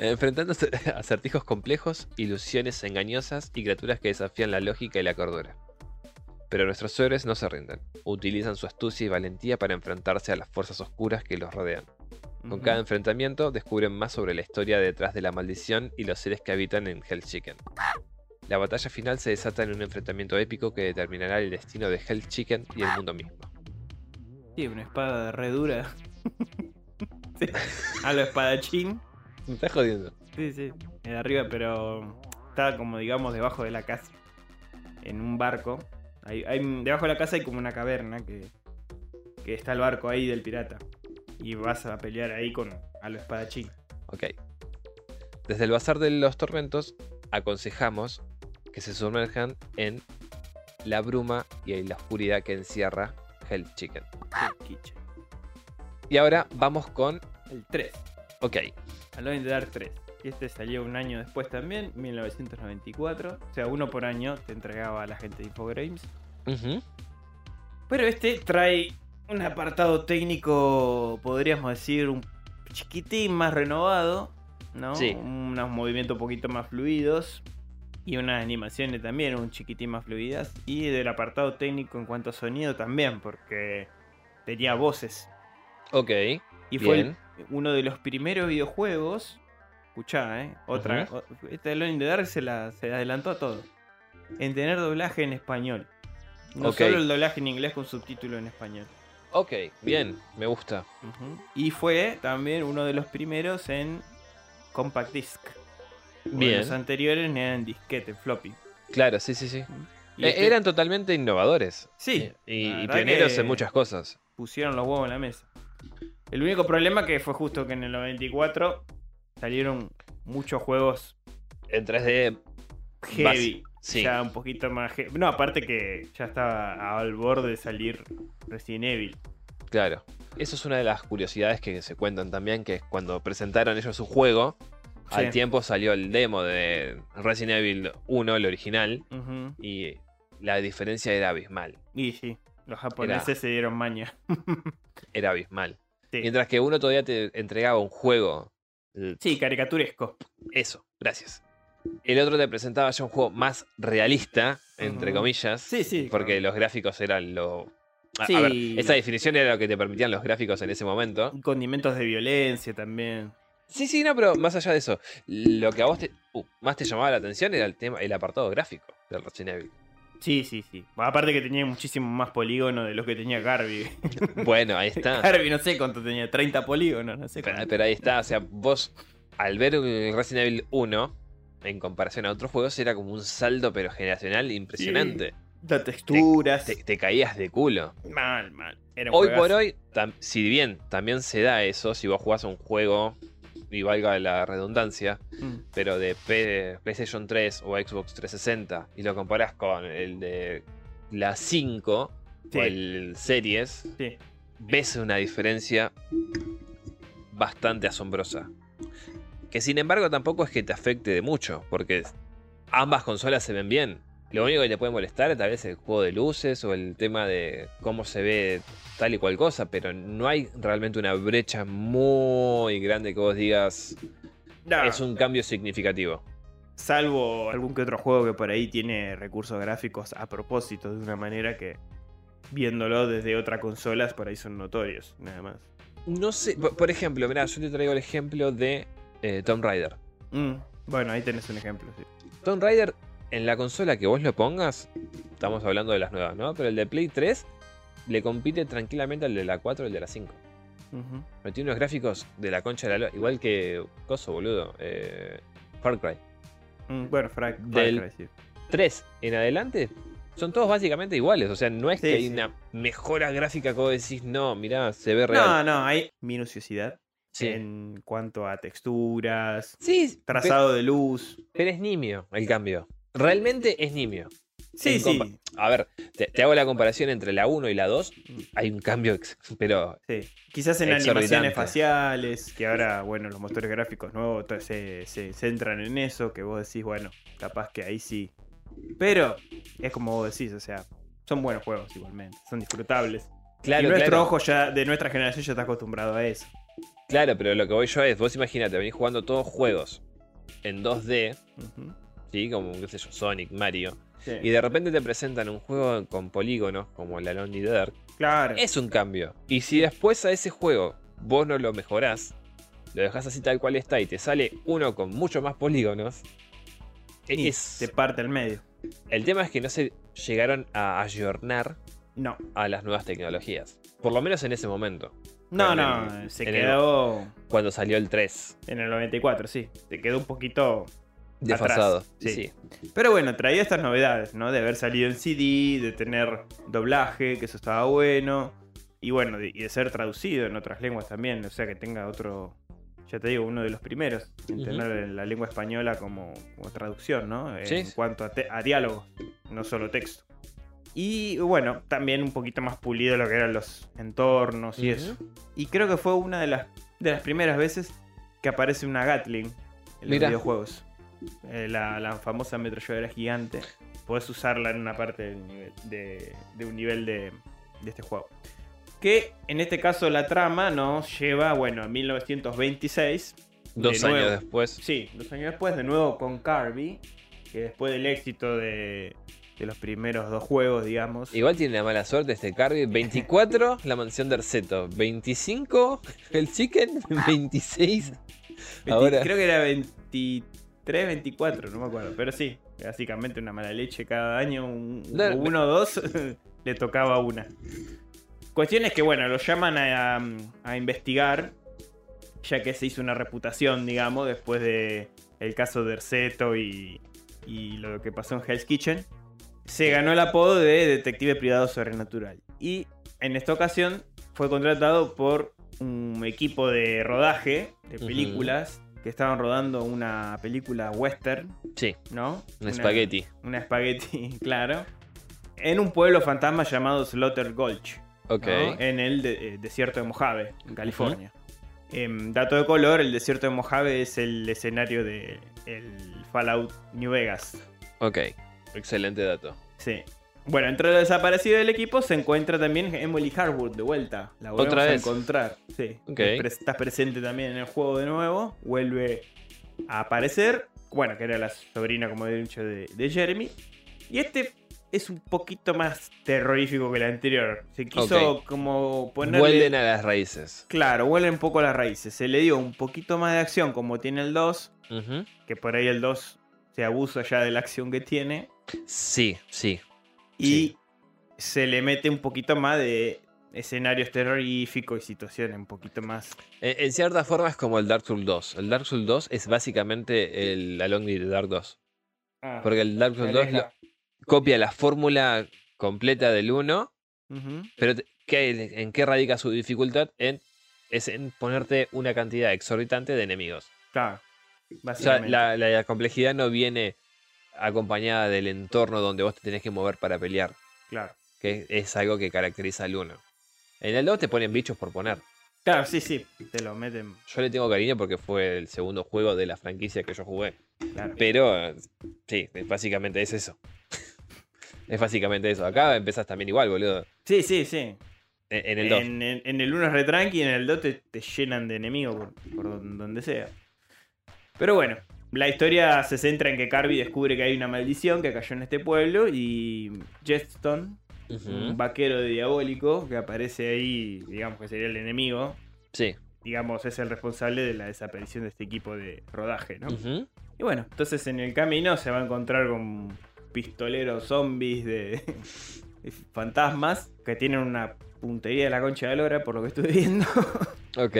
S2: enfrentándose a acertijos complejos, ilusiones engañosas y criaturas que desafían la lógica y la cordura. Pero nuestros héroes no se rinden. Utilizan su astucia y valentía para enfrentarse a las fuerzas oscuras que los rodean. Con cada enfrentamiento descubren más sobre la historia detrás de la maldición y los seres que habitan en Hell Chicken. La batalla final se desata en un enfrentamiento épico que determinará el destino de Hell Chicken y el mundo mismo.
S3: Sí, una espada de re dura. [laughs] Sí, A lo espadachín.
S2: Me estás jodiendo.
S3: Sí, sí. Arriba, pero está como digamos debajo de la casa. En un barco. Hay, hay- debajo de la casa hay como una caverna que, que está el barco ahí del pirata. Y vas a pelear ahí con a lo espadachín.
S2: Ok. Desde el Bazar de los Tormentos aconsejamos que se sumerjan en la bruma y en la oscuridad que encierra Hell Chicken. Y ahora vamos con...
S3: El 3.
S2: Ok.
S3: Alone in the Dark 3. Y este salió un año después también, 1994. O sea, uno por año te entregaba a la gente de Infogrames. Pero este trae un apartado técnico, podríamos decir, un chiquitín más renovado, ¿no?
S2: Sí.
S3: Unos movimientos un poquito más fluidos y unas animaciones también un chiquitín más fluidas. Y del apartado técnico en cuanto a sonido también, porque tenía voces.
S2: Ok.
S3: Y fue
S2: Bien.
S3: uno de los primeros videojuegos. Escuchá, ¿eh? Otra. o- Este Alone in the Dark se, la, se adelantó a todo. En tener doblaje en español. No solo el doblaje en inglés con subtítulo en español.
S2: Ok. Bien. Me gusta.
S3: Y fue también uno de los primeros en Compact Disc.
S2: Bien.
S3: Los anteriores eran disquete, floppy.
S2: Claro, sí, sí, sí.
S3: Y
S2: Eh,
S3: este
S2: Eran totalmente innovadores.
S3: Sí,
S2: Y, y- pioneros en muchas cosas.
S3: pusieron los huevos en la mesa. El único problema que fue justo que en el 94 salieron muchos juegos
S2: En 3D.
S3: heavy.
S2: Sí.
S3: Ya un poquito más heavy. No, aparte que ya estaba al borde de salir Resident Evil.
S2: Claro. Eso es una de las curiosidades que se cuentan también, que cuando presentaron ellos su juego,
S3: Sí.
S2: al tiempo salió el demo de Resident Evil 1, el original, y la diferencia era abismal.
S3: Y sí, los japoneses se dieron maña. [laughs]
S2: Era abismal.
S3: Sí.
S2: Mientras que uno todavía te entregaba un juego. Eh,
S3: Sí, caricaturesco.
S2: Eso, gracias. El otro te presentaba ya un juego más realista, entre comillas.
S3: Sí, sí.
S2: Porque
S3: claro.
S2: los gráficos eran lo. A, a
S3: Sí.
S2: ver, esa definición era lo que te permitían los gráficos en ese momento.
S3: Condimentos de violencia también.
S2: Sí, sí, no, pero más allá de eso, lo que a vos te- uh, más te llamaba la atención era el tema, el apartado gráfico del Resident Evil.
S3: Sí, sí, sí. Aparte que tenía muchísimo más polígono de lo que tenía Garby. [laughs]
S2: Bueno, ahí está.
S3: Garby no sé cuánto tenía, 30 polígonos, no sé
S2: Pero,
S3: cuánto.
S2: pero ahí está, o sea, vos al ver el Resident Evil 1, en comparación a otros juegos, era como un saldo pero generacional impresionante.
S3: Las texturas.
S2: Te, te caías de culo.
S3: Mal, mal. Era un
S2: Hoy por hoy, tam- si bien también se da eso, si vos jugás a un juego, y valga la redundancia,
S3: Mm.
S2: pero de P- PlayStation 3 o Xbox 360 y lo comparás con el de la 5
S3: Sí.
S2: o el Series,
S3: Sí.
S2: ves una diferencia bastante asombrosa. Que sin embargo tampoco es que te afecte de mucho, porque ambas consolas se ven bien. Lo único que te puede molestar tal vez el juego de luces o el tema de cómo se ve tal y cual cosa, pero no hay realmente una brecha muy grande que vos digas
S3: No,
S2: es un cambio significativo.
S3: Salvo algún que otro juego que por ahí tiene recursos gráficos a propósito, de una manera que viéndolo desde otra consola por ahí son notorios, nada más.
S2: No sé, por, por ejemplo, mirá, yo te traigo el ejemplo de eh, Tomb Raider.
S3: Mm, Bueno, ahí tenés un ejemplo, sí.
S2: Tomb Raider, en la consola que vos lo pongas, estamos hablando de las nuevas, ¿no? Pero el de Play 3 le compite tranquilamente al de la 4 y el de la 5.
S3: Ujú.
S2: Pero tiene unos gráficos de la concha de la igual que Coso, boludo. eh, Far Cry.
S3: Mm, Bueno, Fra- Far
S2: Del-
S3: Cry, sí.
S2: 3 en adelante son todos básicamente iguales. O sea, no es
S3: Sí,
S2: que hay
S3: sí.
S2: una mejora gráfica que vos decís, no, mirá, se ve real.
S3: No, no, hay minuciosidad
S2: Sí.
S3: en cuanto a texturas,
S2: Sí,
S3: trazado de luz.
S2: Pero es nimio el cambio. Realmente es nimio.
S3: Sí, sí.
S2: A ver, te, te hago la comparación entre la 1 y la 2. Hay un cambio, pero
S3: Sí. Quizás en animaciones faciales, que ahora, bueno, los motores gráficos nuevos se, se centran en eso, que vos decís, bueno, capaz que ahí sí. Pero es como vos decís, o sea, son buenos juegos igualmente, son disfrutables.
S2: Claro,
S3: y nuestro
S2: claro.
S3: ojo ya, de nuestra generación ya está acostumbrado a eso.
S2: Claro, pero lo que voy yo es, vos imagínate, venís jugando todos juegos en 2D,
S3: Ujú.
S2: ¿Sí? Como, qué sé yo, Sonic, Mario.
S3: Sí.
S2: Y de repente te presentan un juego con polígonos como la Lonely Dark.
S3: Claro.
S2: Es un cambio. Y si después a ese juego vos no lo mejorás, lo dejás así tal cual está y te sale uno con mucho más polígonos.
S3: Y
S2: Es...
S3: te parte al medio.
S2: El tema es que no se llegaron a ayornar
S3: No.
S2: a las nuevas tecnologías. Por lo menos en ese momento.
S3: No, no,
S2: el-
S3: se
S2: el-
S3: quedó
S2: Cuando salió el 3.
S3: en el 94, sí. Se quedó un poquito
S2: Desfasado.
S3: Atrás, sí.
S2: sí.
S3: Pero bueno, traía estas novedades, ¿no? De haber salido en CD, de tener doblaje, que eso estaba bueno. Y bueno, de- y de ser traducido en otras lenguas también. O sea, que tenga otro, ya te digo, uno de los primeros en tener la lengua española como, como traducción, ¿no?
S2: Sí.
S3: En cuanto a, a diálogo, no solo texto. Y bueno, también un poquito más pulido lo que eran los entornos y eso. Y creo que fue una de las, de las primeras veces que aparece una Gatling en los videojuegos. Eh, la, la famosa ametralladora gigante. Podés usarla en una parte del nivel- de, de un nivel de, de este juego. Que en este caso la trama nos lleva, bueno, a 1926.
S2: Dos años después.
S3: Sí, dos años después, de nuevo con Kirby. Que después del éxito de, de los primeros dos juegos, digamos.
S2: Igual tiene la mala suerte este Carby. 24, [laughs] la mansión de Arceto. 25, el Chicken. 26.
S3: 20
S2: ahora-
S3: Creo que era 23, 24, no me acuerdo. Pero sí, básicamente una mala leche cada año. Un,
S2: No,
S3: uno o dos [laughs] le tocaba una. Cuestión es que, bueno, lo llaman a, a investigar. Ya que se hizo una reputación, digamos, después de el caso de Erceto y, y lo que pasó en Hell's Kitchen. Se ganó el apodo de detective privado sobrenatural. Y en esta ocasión fue contratado por un equipo de rodaje de películas que estaban rodando una película western,
S2: Sí,
S3: ¿no?
S2: un espagueti.
S3: Una espagueti, [laughs] claro. En un pueblo fantasma llamado Slaughter Gulch.
S2: Ok.
S3: ¿no? En el de- eh, desierto de Mojave, en California. Em, dato de color, el desierto de Mojave es el escenario de el Fallout New Vegas.
S2: Ok. Excelente dato.
S3: Sí. Bueno, entre lo desaparecido del equipo se encuentra también Emily Harwood de vuelta. La volvemos
S2: ¿Otra
S3: a
S2: vez?
S3: encontrar. Sí.
S2: Ok.
S3: Pre- Está presente también en el juego de nuevo. Vuelve a aparecer. Bueno, que era la sobrina, como he dicho, de, de Jeremy. Y este es un poquito más terrorífico que el anterior. Se quiso como ponerle...
S2: Vuelven a las raíces.
S3: Claro, vuelven un poco las raíces. Se le dio un poquito más de acción como tiene el 2.
S2: Ujú.
S3: Que por ahí el 2 se abusa ya de la acción que tiene.
S2: Sí, sí.
S3: Y
S2: Sí.
S3: se le mete un poquito más de escenarios terroríficos y situaciones un poquito más.
S2: En, en cierta forma es como el Dark Souls 2. El Dark Souls 2 es básicamente el Along the Dark 2. Porque el Dark Souls 2 lo- copia la fórmula completa del 1,
S3: Ujú,
S2: pero ¿qué- ¿en qué radica su dificultad? En, es en ponerte una cantidad exorbitante de enemigos.
S3: Claro.
S2: O sea,
S3: Básicamente.
S2: la, la complejidad no viene acompañada del entorno donde vos te tenés que mover para pelear,
S3: Claro.
S2: que es algo que caracteriza al 1. En el 2 te ponen bichos por poner.
S3: Claro, sí, sí. Te lo meten.
S2: Yo le tengo cariño porque fue el segundo juego de la franquicia que yo jugué.
S3: Claro.
S2: Pero sí, es básicamente es eso. [laughs] es básicamente eso. Acá empezás también igual, boludo.
S3: Sí, sí, sí.
S2: En, en el 2.
S3: En, en- en el 1 es re tranqui y en el 2 te, te llenan de enemigos por, por don- donde sea. Pero bueno, la historia se centra en que Carby descubre que hay una maldición que cayó en este pueblo y Jetstone, un vaquero de diabólico que aparece ahí, digamos que sería el enemigo,
S2: Sí.
S3: digamos es el responsable de la desaparición de este equipo de rodaje, ¿no? Y bueno, entonces en el camino se va a encontrar con pistoleros zombies de, [laughs] de fantasmas que tienen una puntería de la concha de lora, por lo que estuve viendo. [laughs]
S2: Ok.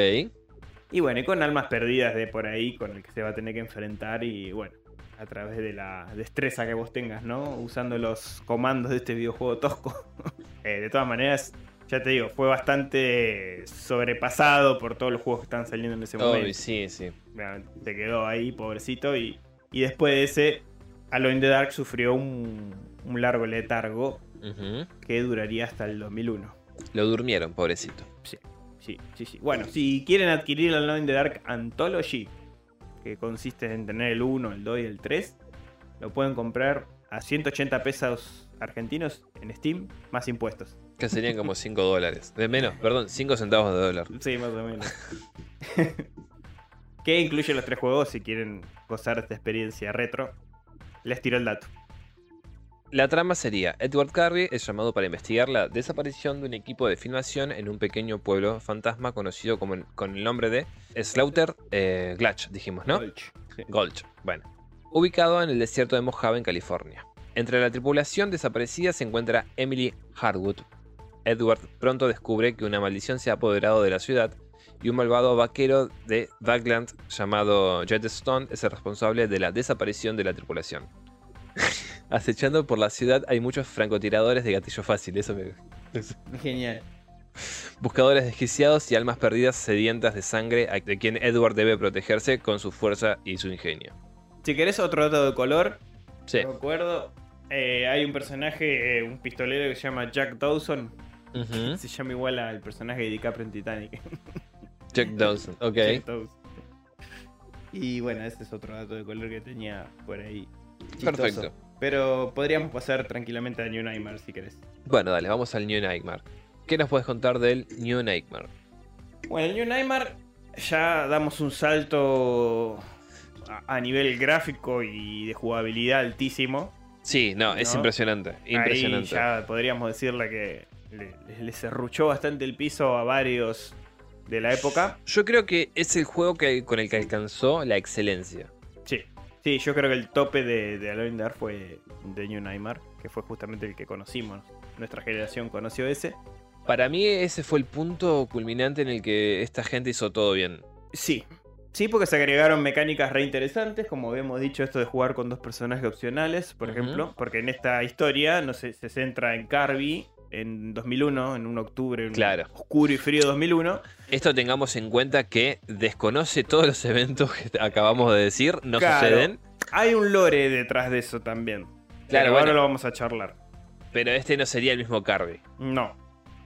S3: Y bueno, y con almas perdidas de por ahí con el que se va a tener que enfrentar y bueno, a través de la destreza que vos tengas, ¿no? Usando los comandos de este videojuego tosco. [laughs] Eh, de todas maneras, ya te digo, fue bastante sobrepasado por todos los juegos que están saliendo en ese momento.
S2: Oh, sí, sí.
S3: Realmente, Se quedó ahí, pobrecito. Y, y después de ese, Alone in the Dark sufrió un, un largo letargo que duraría hasta el 2001.
S2: Lo durmieron, pobrecito.
S3: Sí, sí, sí. Bueno, si quieren adquirir el Alone in the Dark Anthology, que consiste en tener el 1, el 2 y el 3, lo pueden comprar a 180 pesos argentinos en Steam, más impuestos.
S2: Que serían como 5 dólares. De menos, perdón, 5 centavos de dólar.
S3: Sí, más o menos. [laughs] que incluye los tres juegos si quieren gozar de esta experiencia retro. Les tiro el dato.
S2: La trama sería, Edward Carby es llamado para investigar la desaparición de un equipo de filmación en un pequeño pueblo fantasma conocido como, con el nombre de Slaughter eh, Gulch, dijimos, ¿no?
S3: Gulch, sí.
S2: Gulch, bueno. Ubicado en el desierto de Mojave, en California. Entre la tripulación desaparecida se encuentra Emily Harwood. Edward pronto descubre que una maldición se ha apoderado de la ciudad y un malvado vaquero de Bagland llamado Jetstone es el responsable de la desaparición de la tripulación. [laughs] Acechando por la ciudad hay muchos francotiradores de gatillo fácil, eso me...
S3: Genial.
S2: Buscadores desquiciados y almas perdidas sedientas de sangre de quien Edward debe protegerse con su fuerza y su ingenio.
S3: Si querés otro dato de color,
S2: Sí.
S3: recuerdo, eh, hay un personaje, eh, un pistolero que se llama Jack Dawson. Se llama igual al personaje de DiCaprio en Titanic. [laughs]
S2: Jack Dawson, ok.
S3: Jack Dawson. Y bueno, ese es otro dato de color que tenía por ahí. Chistoso.
S2: Perfecto.
S3: Pero podríamos pasar tranquilamente a New Nightmare si querés.
S2: Bueno, dale, vamos al New Nightmare. ¿Qué nos puedes contar del New Nightmare?
S3: Bueno, el New Nightmare ya damos un salto a, nivel gráfico y de jugabilidad altísimo.
S2: Sí, no, es impresionante. Impresionante.
S3: Ahí ya podríamos decirle que le, le serruchó bastante el piso a varios de la época.
S2: Yo creo que es el juego que, con el que alcanzó la excelencia.
S3: Sí. Yo creo que el tope de, de Alone in the Dark fue de New Nightmare, que fue justamente el que conocimos. Nuestra generación conoció ese.
S2: Para mí ese fue el punto culminante en el que esta gente hizo todo bien.
S3: Sí. Sí, porque se agregaron mecánicas re interesantes, como habíamos dicho, esto de jugar con dos personajes opcionales, por ejemplo, porque en esta historia no se, se centra en Carby en 2001, en un octubre un
S2: Claro.
S3: oscuro y frío 2001.
S2: Esto tengamos en cuenta que desconoce todos los eventos que acabamos de decir, no
S3: Claro.
S2: suceden,
S3: Hay un lore detrás de eso también.
S2: Claro, bueno.
S3: ahora lo vamos a charlar.
S2: pero este no sería el mismo Carby.
S3: No.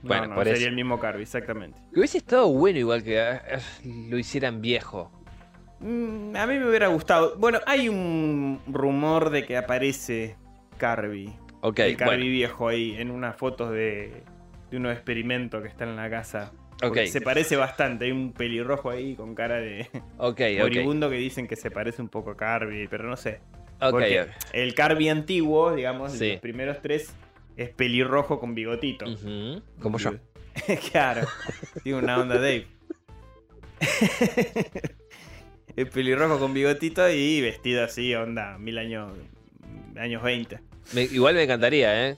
S2: Bueno,
S3: no, no,
S2: por
S3: sería
S2: eso.
S3: el mismo Carby, exactamente.
S2: Que hubiese estado bueno igual que ah, ah, lo hicieran viejo.
S3: Mm, a mí me hubiera gustado. Bueno, hay un rumor de que aparece Carby.
S2: Ok,
S3: el Carby
S2: bueno,
S3: viejo ahí en unas fotos de, de unos experimentos que están en la casa.
S2: ok,
S3: Porque Se parece bastante. Hay un pelirrojo ahí con cara de [laughs]
S2: ok, ok,
S3: moribundo que dicen que se parece un poco a Carby, pero no sé. Porque el Carby antiguo, digamos,
S2: Sí.
S3: los primeros tres, es pelirrojo con bigotito.
S2: Como yo. [laughs]
S3: claro, tiene una onda Dave. [laughs] el pelirrojo con bigotito y vestido así, onda, mil años, años 20.
S2: Me- igual me encantaría, ¿eh?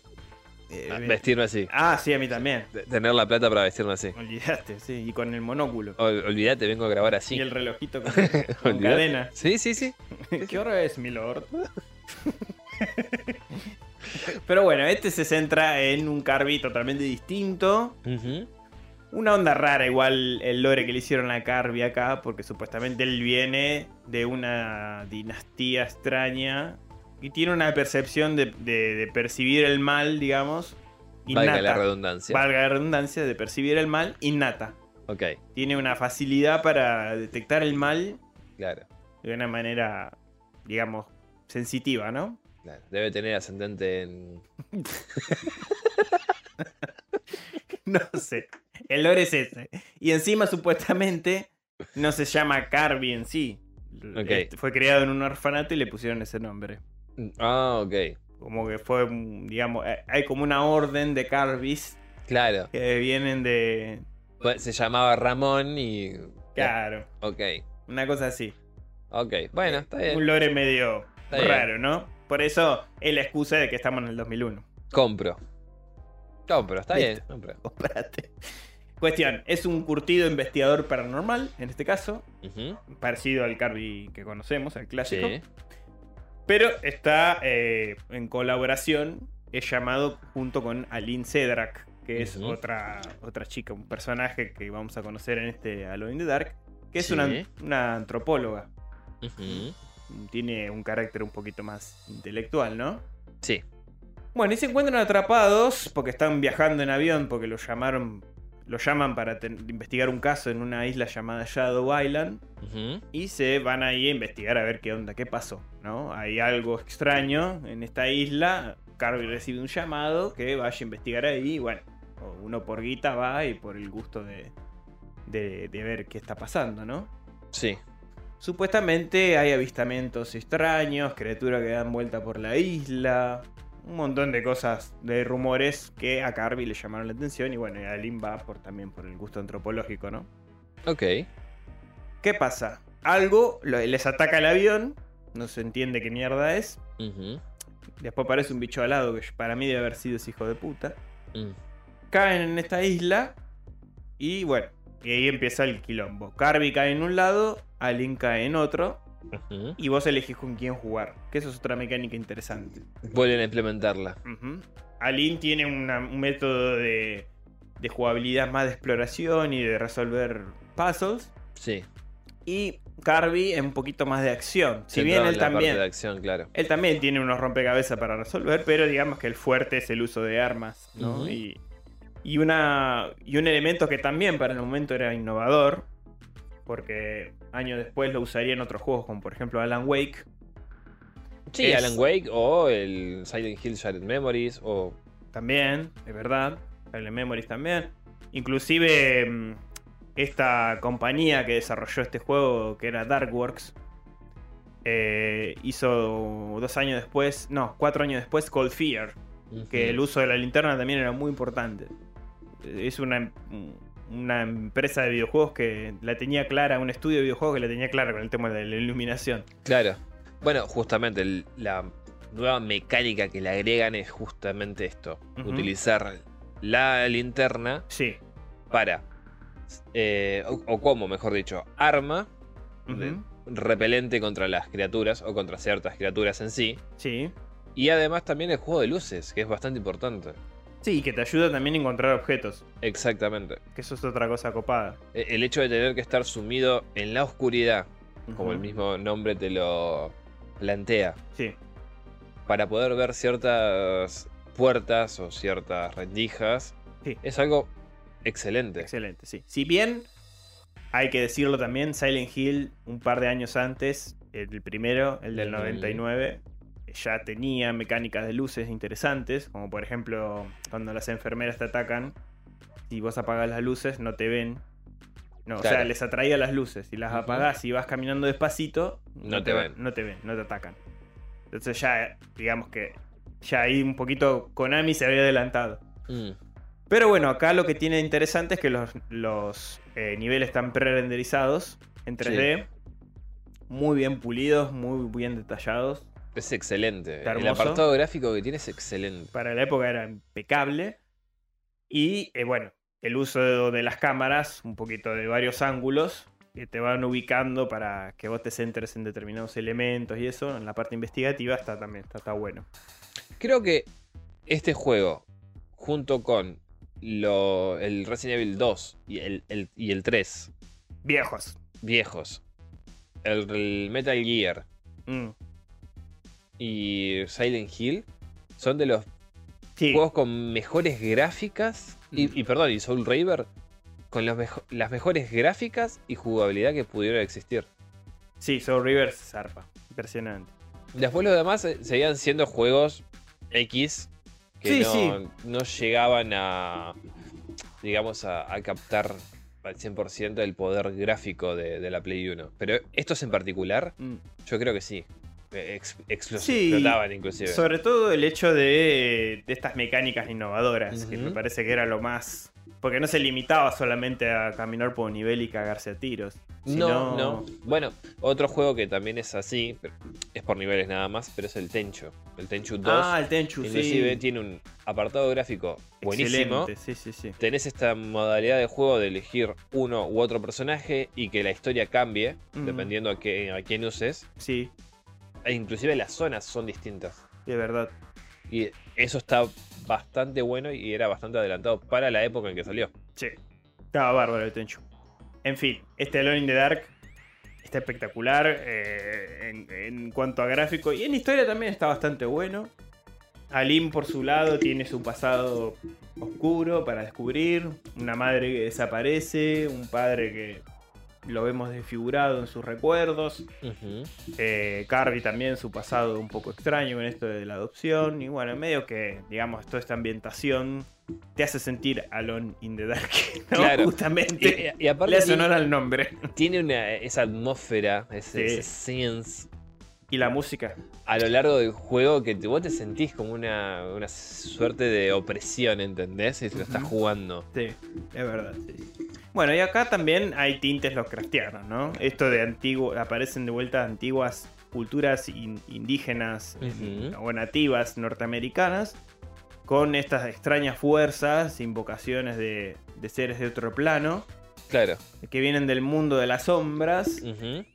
S3: Eh,
S2: Ah,
S3: ve-
S2: Vestirme así.
S3: Ah, sí, a mí también.
S2: Tener la plata para vestirme así.
S3: Olvidaste, sí, y con el monóculo.
S2: Ol- olvídate, vengo a grabar así.
S3: Y el relojito con, [laughs] con
S2: Olvídate.
S3: cadena.
S2: Sí, sí, sí. [laughs]
S3: ¿Qué hora es, mi lord? [laughs] Pero bueno, este se centra en un Carby totalmente distinto. Una onda rara, igual el lore que le hicieron a Carby acá, porque supuestamente él viene de una dinastía extraña y tiene una percepción de, de- de percibir el mal, digamos, innata.
S2: Valga la redundancia.
S3: Valga la redundancia, de percibir el mal innata.
S2: Ok,
S3: Tiene una facilidad para detectar el mal
S2: claro.
S3: de una manera, digamos, sensitiva, ¿no?
S2: claro. Debe tener ascendente en. [laughs]
S3: No sé. El lore es ese. Y encima, supuestamente, no se llama Carby en sí.
S2: Ok.
S3: Este, fue creado en un orfanato y le pusieron ese nombre.
S2: Ah, ok.
S3: Como que fue, un- digamos, eh, hay como una orden de Carbis
S2: Claro.
S3: que vienen de...
S2: Pues Se llamaba Ramón y.
S3: Claro,
S2: Ok,
S3: una cosa así.
S2: ok. Bueno, está
S3: Un
S2: bien.
S3: lore medio
S2: Está bien.
S3: raro, ¿no? Por eso es la excusa de que estamos en el 2001.
S2: Compro. Compro, está bien. Compro. [laughs]
S3: Comprate. Cuestión, es un curtido investigador paranormal, en este caso, parecido al Carby que conocemos, al clásico.
S2: Sí.
S3: Pero está eh, en colaboración, es llamado junto con Aline Cedrak, que es otra, otra chica, un personaje que vamos a conocer en este Alone in the Dark, que es
S2: Sí.
S3: una, una antropóloga. Tiene un carácter un poquito más intelectual, ¿no?
S2: Sí.
S3: Bueno, y se encuentran atrapados porque están viajando en avión, porque lo llamaron. Lo llaman para investigar un caso en una isla llamada Shadow Island. Y se van ahí a investigar a ver qué onda, qué pasó, ¿no? Hay algo extraño en esta isla. Carby recibe un llamado que vaya a investigar ahí. Y bueno, uno por guita va y por el gusto de, de, de ver qué está pasando, ¿no?
S2: Sí.
S3: Supuestamente hay avistamientos extraños, criaturas que dan vuelta por la isla, un montón de cosas, de rumores que a Carby le llamaron la atención y bueno, y a Lynn va por, también por el gusto antropológico, ¿no?
S2: Ok.
S3: ¿Qué pasa? Algo les ataca el avión, no se entiende qué mierda es, después aparece un bicho alado que para mí debe haber sido ese hijo de puta.
S2: Mm.
S3: Caen en esta isla y bueno, y ahí empieza el quilombo. Carby cae en un lado, Alin cae en otro Y vos elegís con quién jugar, que eso es otra mecánica interesante.
S2: Vuelven a implementarla.
S3: Ujú. Alin tiene una- un método de, de jugabilidad más de exploración y de resolver puzzles.
S2: Sí.
S3: Y Carby es un poquito más de acción. Si
S2: Centrado
S3: bien
S2: en
S3: él también,
S2: de acción, claro.
S3: él también tiene unos rompecabezas para resolver, pero digamos que el fuerte es el uso de armas, ¿no? Y, una, y un elemento que también para el momento era innovador, porque años después lo usaría en otros juegos, como por ejemplo Alan Wake.
S2: Sí,
S3: Es-
S2: Alan Wake o el Silent Hill Shattered Memories o...
S3: También, es verdad. Silent Memories también. Inclusive mm, esta compañía que desarrolló este juego, que era Darkworks, eh, hizo dos años después, no, cuatro años después Cold Fear, que el uso de la linterna también era muy importante. Es una, una empresa de videojuegos que la tenía clara, un estudio de videojuegos que la tenía clara con el tema de la iluminación.
S2: Claro. Bueno, justamente el- la nueva mecánica que le agregan es justamente esto. Utilizar la linterna
S3: Sí.
S2: para... eh, o, o como, mejor dicho, arma repelente contra las criaturas o contra ciertas criaturas en sí.
S3: Sí.
S2: Y además también el juego de luces, que es bastante importante.
S3: Sí, que te ayuda también a encontrar objetos.
S2: Exactamente.
S3: Que eso es otra cosa copada.
S2: E- El hecho de tener que estar sumido en la oscuridad, como el mismo nombre te lo plantea,
S3: Sí.
S2: para poder ver ciertas puertas o ciertas rendijas,
S3: Sí.
S2: es algo excelente.
S3: Excelente, sí. Si bien, hay que decirlo también, Silent Hill, un par de años antes, el primero, el del
S2: Ujú.
S3: 99, ya tenía mecánicas de luces interesantes, como por ejemplo, cuando las enfermeras te atacan, si vos apagas las luces, no te ven. No, o sea, les atraía las luces. Si las
S2: Ujú.
S3: apagás y vas caminando despacito,
S2: No te ven.
S3: No te ven, no te atacan. Entonces ya, digamos que ya ahí un poquito Konami se había adelantado.
S2: Mm,
S3: Pero bueno, acá lo que tiene interesante es que los, los, eh, niveles están pre-renderizados en 3D. Muy bien pulidos, muy bien detallados.
S2: Es excelente. El apartado gráfico que tiene es excelente.
S3: Para la época era impecable. Y eh, bueno, el uso de, de las cámaras, un poquito de varios ángulos, que te van ubicando para que vos te centres en determinados elementos y eso. En la parte investigativa está también, está, está bueno.
S2: Creo que este juego, junto con lo- el Resident Evil 2 y el, el- y el 3,
S3: Viejos.
S2: viejos, el, el Metal Gear
S3: Mm.
S2: Y Silent Hill, son de los
S3: Sí,
S2: juegos con mejores gráficas. Y, y perdón, y Soul Raver, con los mejo- las mejores gráficas y jugabilidad que pudieron existir.
S3: sí, Soul River zarpa. Impresionante.
S2: Después los demás eh, seguían siendo juegos X que
S3: Sí,
S2: no,
S3: sí.
S2: no llegaban a, digamos, a, a captar al 100% el poder gráfico de, de la Play 1. Pero estos en particular,
S3: Mm.
S2: yo creo que sí. Ex- explos-
S3: Sí,
S2: explotaban inclusive.
S3: Sobre todo el hecho de, de estas mecánicas innovadoras, que me parece que era lo más... Porque no se limitaba solamente a caminar por un nivel y cagarse a tiros.
S2: No,
S3: sino-
S2: no. Bueno, otro juego que también es así, pero es por niveles nada más, pero es el Tenchu. El Tenchu 2.
S3: Ah, el Tenchu,
S2: inclusive
S3: sí.
S2: tiene un apartado gráfico buenísimo.
S3: Excelente, sí, sí, sí.
S2: Tenés esta modalidad de juego de elegir uno u otro personaje y que la historia cambie dependiendo a, qué, a quién uses.
S3: Sí,
S2: E inclusive las zonas son distintas.
S3: de verdad.
S2: Y eso está bastante bueno y era bastante adelantado para la época en que salió.
S3: Sí. Estaba bárbaro el Tenchu. En fin, este Alone in the Dark está espectacular eh, en, en cuanto a gráfico y en historia también está bastante bueno. Alim por su lado tiene su pasado oscuro para descubrir, una madre que desaparece, un padre que, lo vemos desfigurado en sus recuerdos. Eh, Carby también, su pasado un poco extraño en esto de la adopción. Y bueno, en medio que, digamos, toda esta ambientación te hace sentir Alone in the Dark. [laughs] ¿no?
S2: Claro.
S3: Justamente.
S2: Y, y aparte
S3: Le hace honor al nombre.
S2: tiene una, esa atmósfera, ese,
S3: Sí.
S2: ese sense
S3: Y la música.
S2: a lo largo del juego que vos te sentís como una, una suerte de opresión, ¿entendés? Y lo estás jugando.
S3: Sí, es verdad. sí. Bueno, y acá también hay tintes Lovecraftianos, ¿no? Esto de antiguo, aparecen de vuelta antiguas culturas in- indígenas o nativas norteamericanas con estas extrañas fuerzas, invocaciones de, de seres de otro plano
S2: Claro.
S3: que vienen del mundo de las sombras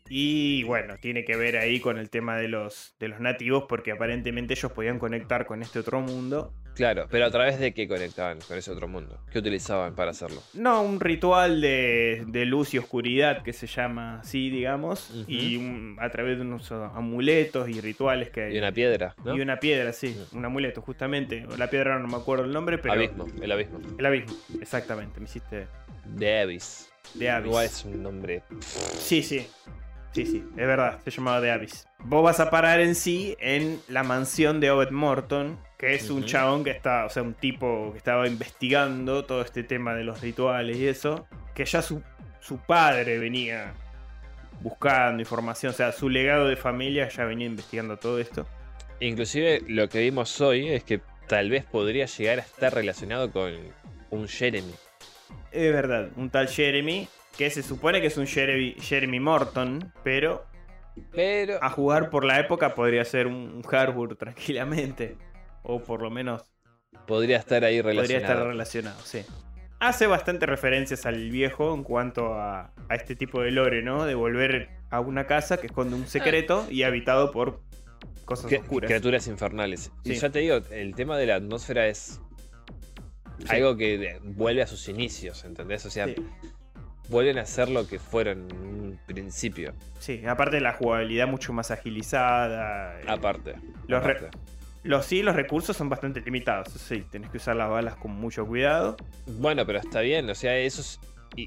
S3: y bueno, tiene que ver ahí con el tema de los, de los nativos porque aparentemente ellos podían conectar con este otro mundo.
S2: Claro, pero a través de qué conectaban con ese otro mundo. ¿Qué utilizaban para hacerlo?
S3: No, un ritual de, de luz y oscuridad que se llama así, digamos, y un- a través de unos amuletos y rituales que hay.
S2: Y una piedra, ¿no?
S3: Y una piedra, sí, un amuleto, justamente. La piedra no me acuerdo el nombre, pero.
S2: Abismo, el abismo.
S3: El abismo, exactamente, me hiciste
S2: De Abyss.
S3: de Abyss.
S2: Igual es un nombre.
S3: Sí, sí. Sí, sí, es verdad, se llamaba The Abyss. Vos vas a parar en sí en la mansión de Obed Morton, que es un chabón que está, o sea, un tipo que estaba investigando todo este tema de los rituales y eso, que ya su, su padre venía buscando información, o sea, su legado de familia ya venía investigando todo esto.
S2: Inclusive lo que vimos hoy es que tal vez podría llegar a estar relacionado con un Jeremy.
S3: Es verdad, un tal Jeremy, que se supone que es un Jeremy, Jeremy Morton, pero
S2: Pero.
S3: a jugar por la época podría ser un, Harbour tranquilamente. O por lo menos
S2: Podría estar ahí
S3: podría
S2: relacionado.
S3: estar relacionado, sí. Hace bastante referencias al viejo en cuanto a, a este tipo de lore, ¿no? De volver a una casa que esconde un secreto y habitado por cosas oscuras.
S2: Criaturas infernales. Y
S3: Sí.
S2: ya te digo, el tema de la atmósfera es
S3: Sí.
S2: algo que vuelve a sus inicios, ¿entendés? O sea,
S3: Sí.
S2: Vuelven a ser lo que fueron en un principio.
S3: Sí, aparte de la jugabilidad mucho más agilizada. eh,
S2: Aparte.
S3: Los
S2: aparte.
S3: Los sí, los recursos son bastante limitados. Sí, tenés que usar las balas con mucho cuidado.
S2: Bueno, pero está bien, o sea, eso es.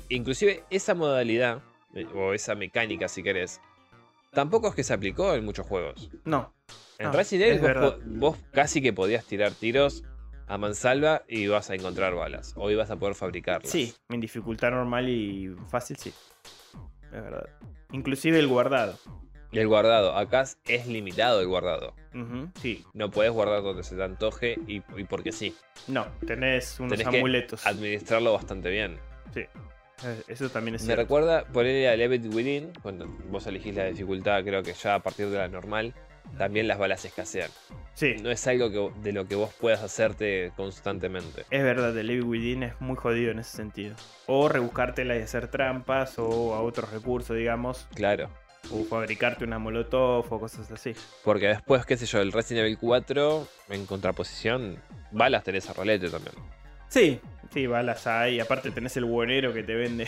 S2: Inclusive esa modalidad, eh, o esa mecánica si querés, tampoco es que se aplicó en muchos juegos.
S3: No.
S2: En
S3: No,
S2: Resident Evil vos casi que podías tirar tiros a mansalva y ibas a encontrar balas. O ibas a poder fabricarlas.
S3: Sí, en dificultad normal y fácil, sí. Es verdad. Inclusive el guardado.
S2: Y el guardado, acá es- limitado el guardado.
S3: Sí.
S2: No puedes guardar donde se te antoje y, y porque sí.
S3: No, tenés unos
S2: Tenés que
S3: amuletos.
S2: Administrarlo bastante bien.
S3: Sí. Eh, Eso también es
S2: Me
S3: cierto.
S2: recuerda ponerle al Event Within, cuando vos elegís la dificultad, creo que ya a partir de la normal, también las balas escasean.
S3: Sí,
S2: No es algo que, de lo que vos puedas hacerte constantemente.
S3: es verdad, el Evil Within es muy jodido en ese sentido. O rebuscártela y hacer trampas, o a otros recursos, digamos.
S2: Claro.
S3: O fabricarte una molotov o cosas así.
S2: Porque después, qué sé yo, el Resident Evil 4, en contraposición, balas tenés a rolete también.
S3: Sí, sí, balas hay. Aparte tenés el buenero que te vende.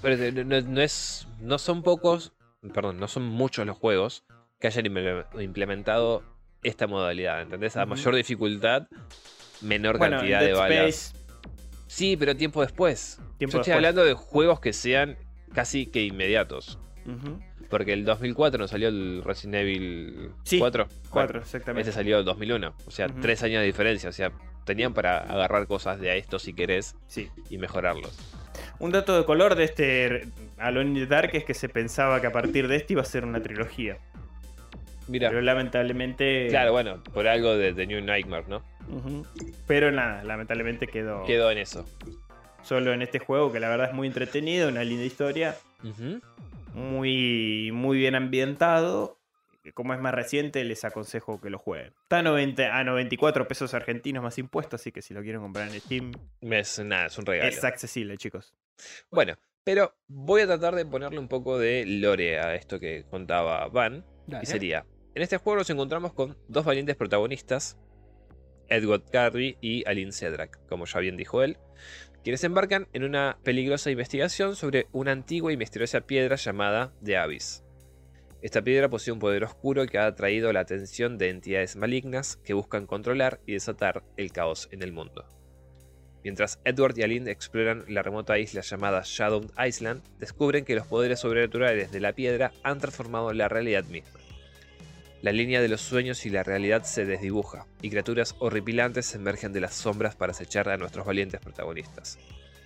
S2: Pero no es. No son pocos. Perdón, no son muchos los juegos que hayan imple- implementado esta modalidad. ¿Entendés? A mayor dificultad, menor
S3: bueno,
S2: cantidad de balas.
S3: Space,
S2: Sí, pero tiempo después.
S3: tiempo
S2: Yo estoy
S3: después.
S2: hablando de juegos que sean casi que inmediatos.
S3: Ujú.
S2: Porque el 2004 no salió el Resident Evil
S3: Sí,
S2: 4.
S3: Cuatro,
S2: Bueno,
S3: exactamente.
S2: Este salió en 2001. O sea, tres años de diferencia. O sea, tenían para agarrar cosas de a esto si querés
S3: Sí.
S2: y mejorarlos.
S3: Un dato de color de este Alone in the Dark es que se pensaba que a partir de este iba a ser una trilogía.
S2: Mira,
S3: Pero lamentablemente.
S2: claro, bueno, por algo de The New Nightmare, ¿no?
S3: Pero nada, lamentablemente quedó,
S2: Quedó en eso.
S3: solo en este juego que la verdad es muy entretenido, una linda historia, muy, muy bien ambientado. Como es más reciente, les aconsejo que lo jueguen. Está a, 90, a 94 pesos argentinos más impuestos, así que si lo quieren comprar en Steam,
S2: Es, nada, es un regalo.
S3: es accesible, chicos.
S2: Bueno, pero voy a tratar de ponerle un poco de lore a esto que contaba Van. Y sería, en este juego nos encontramos con dos valientes protagonistas, Edward Carby y Aline Cedrak, como ya bien dijo él, quienes embarcan en una peligrosa investigación sobre una antigua y misteriosa piedra llamada The Abyss. Esta piedra posee un poder oscuro que ha atraído la atención de entidades malignas que buscan controlar y desatar el caos en el mundo. Mientras Edward y Aline exploran la remota isla llamada Shadow Island, descubren que los poderes sobrenaturales de la piedra han transformado la realidad misma. La línea de los sueños y la realidad se desdibuja, y criaturas horripilantes emergen de las sombras para acechar a nuestros valientes protagonistas.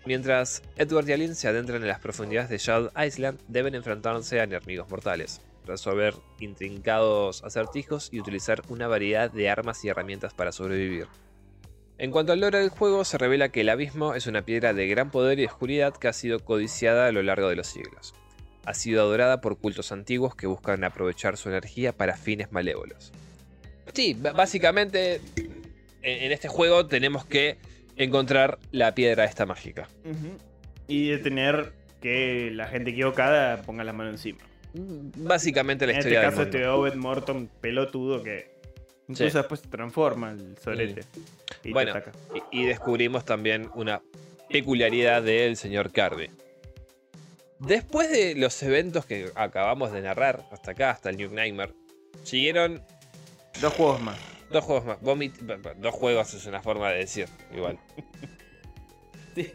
S2: Mientras Edward y Aline se adentran en las profundidades de Shadow Island, deben enfrentarse a enemigos mortales, resolver intrincados acertijos y utilizar una variedad de armas y herramientas para sobrevivir. En cuanto al lore del juego, se revela que el abismo es una piedra de gran poder y oscuridad que ha sido codiciada a lo largo de los siglos. Ha sido adorada por cultos antiguos que buscan aprovechar su energía para fines malévolos. Sí, básicamente en este juego tenemos que encontrar la piedra esta mágica.
S3: Y de tener que la gente equivocada ponga la mano encima.
S2: Básicamente la
S3: en este
S2: historia
S3: caso, este Obed Morton pelotudo que incluso
S2: Sí.
S3: después se transforma el sorete. Y te
S2: Bueno,
S3: ataca.
S2: Y, y descubrimos también una peculiaridad del señor Kirby. Después de los eventos que acabamos de narrar hasta acá, hasta el New Nightmare, siguieron
S3: Dos juegos más.
S2: dos juegos más. Vomit- dos juegos es una forma de decir, igual. [laughs]
S3: Sí.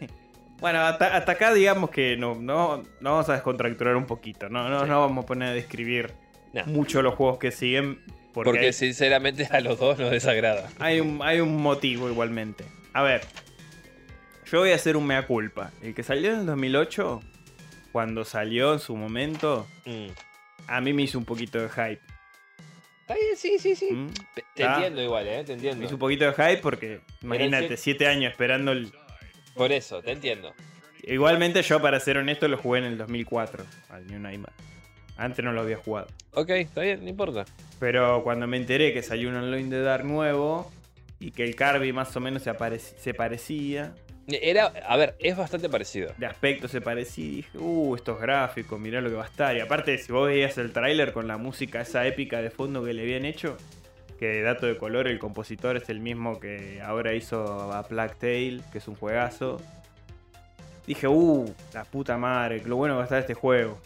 S3: Bueno, hasta, hasta acá digamos que no, no, no vamos a descontracturar un poquito. No, no,
S2: Sí.
S3: no vamos a poner a describir
S2: No.
S3: mucho los juegos que siguen. Porque,
S2: Porque
S3: hay,
S2: sinceramente a los dos nos desagrada.
S3: hay un, hay un motivo igualmente. A ver, yo voy a hacer un mea culpa. El que salió en el 2008, cuando salió en su momento,
S2: Mm.
S3: a mí me hizo un poquito de hype.
S2: Está bien, sí, sí, sí.
S3: ¿Mm?
S2: Te, entiendo igual, ¿eh? Te
S3: Me
S2: entiendo.
S3: hizo un poquito de hype porque, imagínate,
S2: sí.
S3: siete años esperando el...
S2: Por eso, te entiendo.
S3: Igualmente yo, para ser honesto, lo jugué en el 2004, al New Nightmare. Antes no lo había jugado.
S2: Ok, está bien, no importa.
S3: Pero cuando me enteré que salió un Online de Dark nuevo y que el Kirby más o menos se, se parecía,
S2: Era, a ver, es bastante parecido.
S3: de aspecto se parecía, dije, uh, estos gráficos, mirá lo que va a estar. Y aparte, si vos veías el tráiler con la música esa épica de fondo que le habían hecho, que dato de color, el compositor es el mismo que ahora hizo a Plague Tale, que es un juegazo. Dije, uh, la puta madre, lo bueno que va a estar este juego.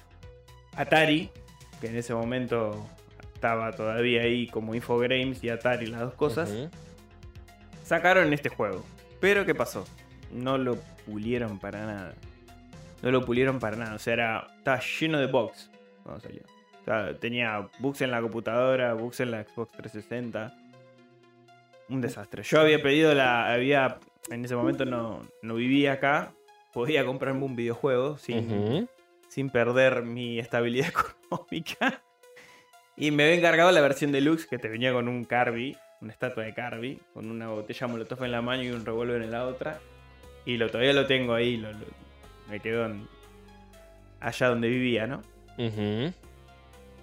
S3: Atari, que en ese momento estaba todavía ahí como Infogrames y Atari, las dos cosas, sacaron este juego. Pero ¿qué pasó? No lo pulieron para nada. No lo pulieron para nada. O sea, era, estaba lleno de bugs cuando salió. O sea, tenía bugs en la computadora, bugs en la Xbox 360. Un desastre. Yo había pedido la. había En ese momento no, no vivía acá. Podía comprarme un videojuego sin, sin perder mi estabilidad [laughs] económica. Y me había encargado la versión deluxe que te venía con un Kirby, una estatua de Kirby, con una botella molotov en la mano y un revólver en la otra. Y lo, todavía lo tengo ahí, lo- lo- me quedó en- allá donde vivía, ¿no?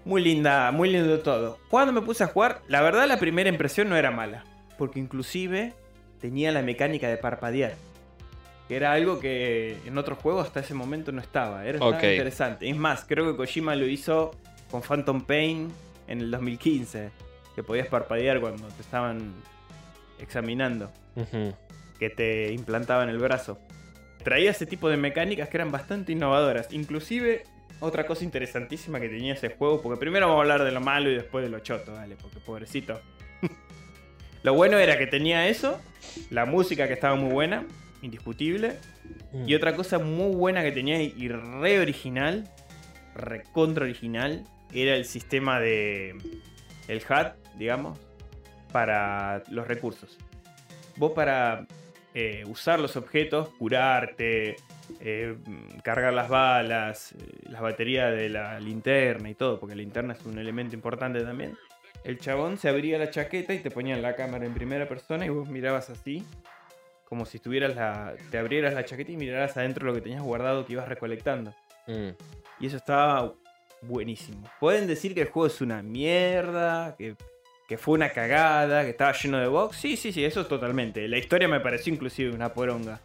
S3: Muy linda, muy lindo todo. Cuando me puse a jugar, la verdad la primera impresión no era mala. Porque inclusive tenía la mecánica de parpadear. Que era algo que en otros juegos hasta ese momento no estaba. Era estaba
S2: Ok.
S3: interesante. Es más, creo que Kojima lo hizo con Phantom Pain en el 2015. Que podías parpadear cuando te estaban examinando. Que te implantaban el brazo. Traía ese tipo de mecánicas que eran bastante innovadoras. Inclusive, otra cosa interesantísima que tenía ese juego. Porque primero vamos a hablar de lo malo y después de lo choto, dale, porque pobrecito. [laughs] lo bueno era que tenía eso. La música que estaba muy buena, indiscutible. Y otra cosa muy buena que tenía y re original, recontra original, era el sistema de. El HUD, digamos, para los recursos. Vos para eh, usar los objetos, curarte, eh, cargar las balas, eh, las baterías de la linterna y todo, porque la linterna es un elemento importante también. El chabón se abría la chaqueta y te ponían la cámara en primera persona y vos mirabas así, como si estuvieras la, te abrieras la chaqueta y miraras adentro lo que tenías guardado que ibas recolectando.
S2: Mm.
S3: Y eso estaba buenísimo. Pueden decir que el juego es una mierda, que, que fue una cagada, que estaba lleno de bugs. Sí, sí, sí, eso totalmente. La historia me pareció inclusive una poronga.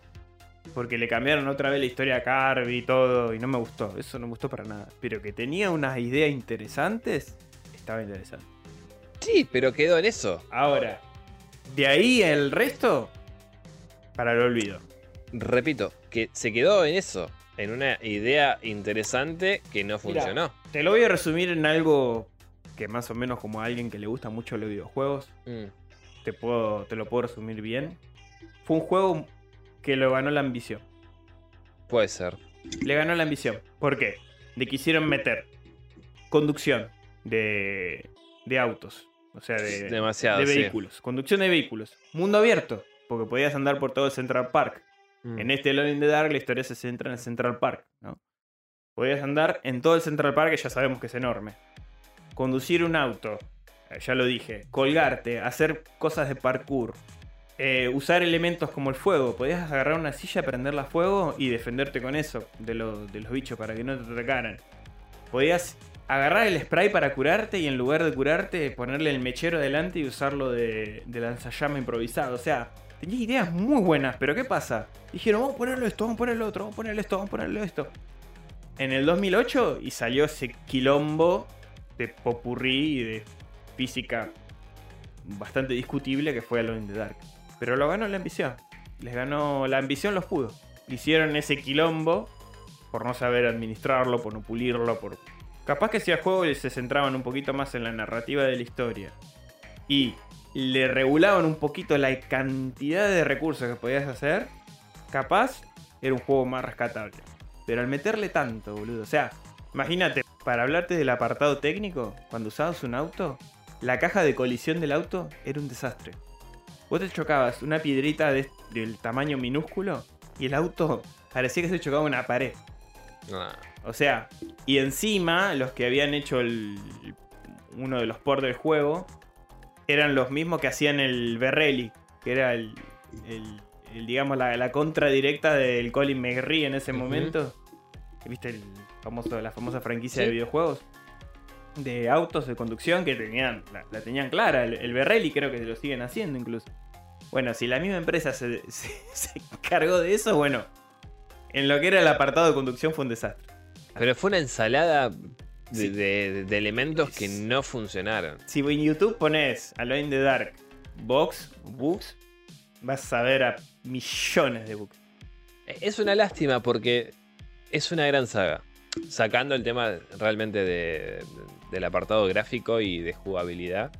S3: Porque le cambiaron otra vez la historia a Carby y todo, y no me gustó. Eso no me gustó para nada. Pero que tenía unas ideas interesantes, estaba interesante.
S2: Sí, pero quedó en eso.
S3: Ahora, de ahí el resto, para el olvido.
S2: Repito, que se quedó en eso. En una idea interesante que no funcionó.
S3: Te lo voy a resumir en algo que más o menos como a alguien que le gusta mucho los videojuegos,
S2: Mm.
S3: te, puedo, te lo puedo resumir bien. Fue un juego que lo ganó la ambición.
S2: Puede ser.
S3: Le ganó la ambición. ¿Por qué? Le quisieron meter conducción de, de autos. O sea, de,
S2: Demasiado,
S3: de
S2: sí.
S3: vehículos. Conducción de vehículos. Mundo abierto. Porque podías andar por todo el Central Park.
S2: Mm.
S3: En este Alone in the Dark la historia se centra en el Central Park, ¿no? Podías andar en todo el Central Park, que ya sabemos que es enorme. Conducir un auto, eh, ya lo dije. Colgarte, hacer cosas de parkour. eh, usar elementos como el fuego. Podías agarrar una silla, prenderla a fuego y defenderte con eso de, lo- de los bichos para que no te atacaran. Podías agarrar el spray para curarte y en lugar de curarte ponerle el mechero adelante y usarlo de, de lanzallama improvisado. O sea, tenía ideas muy buenas, pero ¿qué pasa? Dijeron, vamos a ponerlo esto, vamos a ponerlo otro, vamos a ponerle esto, vamos a ponerle esto. En el 2008 y salió ese quilombo de popurrí y de física bastante discutible que fue Alone in the Dark. Pero lo ganó la ambición. Les ganó la ambición, los pudo. Hicieron ese quilombo por no saber administrarlo, por no pulirlo, por... Capaz que si al juego se centraban un poquito más en la narrativa de la historia y le regulaban un poquito la cantidad de recursos que podías hacer, capaz era un juego más rescatable. Pero al meterle tanto, boludo, o sea, imagínate, para hablarte del apartado técnico, cuando usabas un auto, la caja de colisión del auto era un desastre. Vos te chocabas una piedrita de- del tamaño minúsculo y el auto parecía que se chocaba una pared.
S2: Ah,
S3: O sea, y encima los que habían hecho el, uno de los ports del juego eran los mismos que hacían el Berrelli, que era el, el- el, digamos la, la contra directa del Colin McRae en ese momento. ¿Viste el famoso, la famosa franquicia
S2: Sí.
S3: de videojuegos? De autos de conducción que tenían, la, la tenían clara. El, el Berrelli creo que lo siguen haciendo incluso. Bueno, si la misma empresa se, [laughs] se, se encargó de eso, bueno, en lo que era el apartado de conducción fue un desastre.
S2: Pero fue una ensalada de,
S3: Sí.
S2: de- de elementos que no funcionaron.
S3: Si en YouTube pones Alone in the Dark Box, Books, vas a ver a millones de books.
S2: Es una lástima porque es una gran saga. Sacando el tema realmente de- del apartado gráfico y de jugabilidad,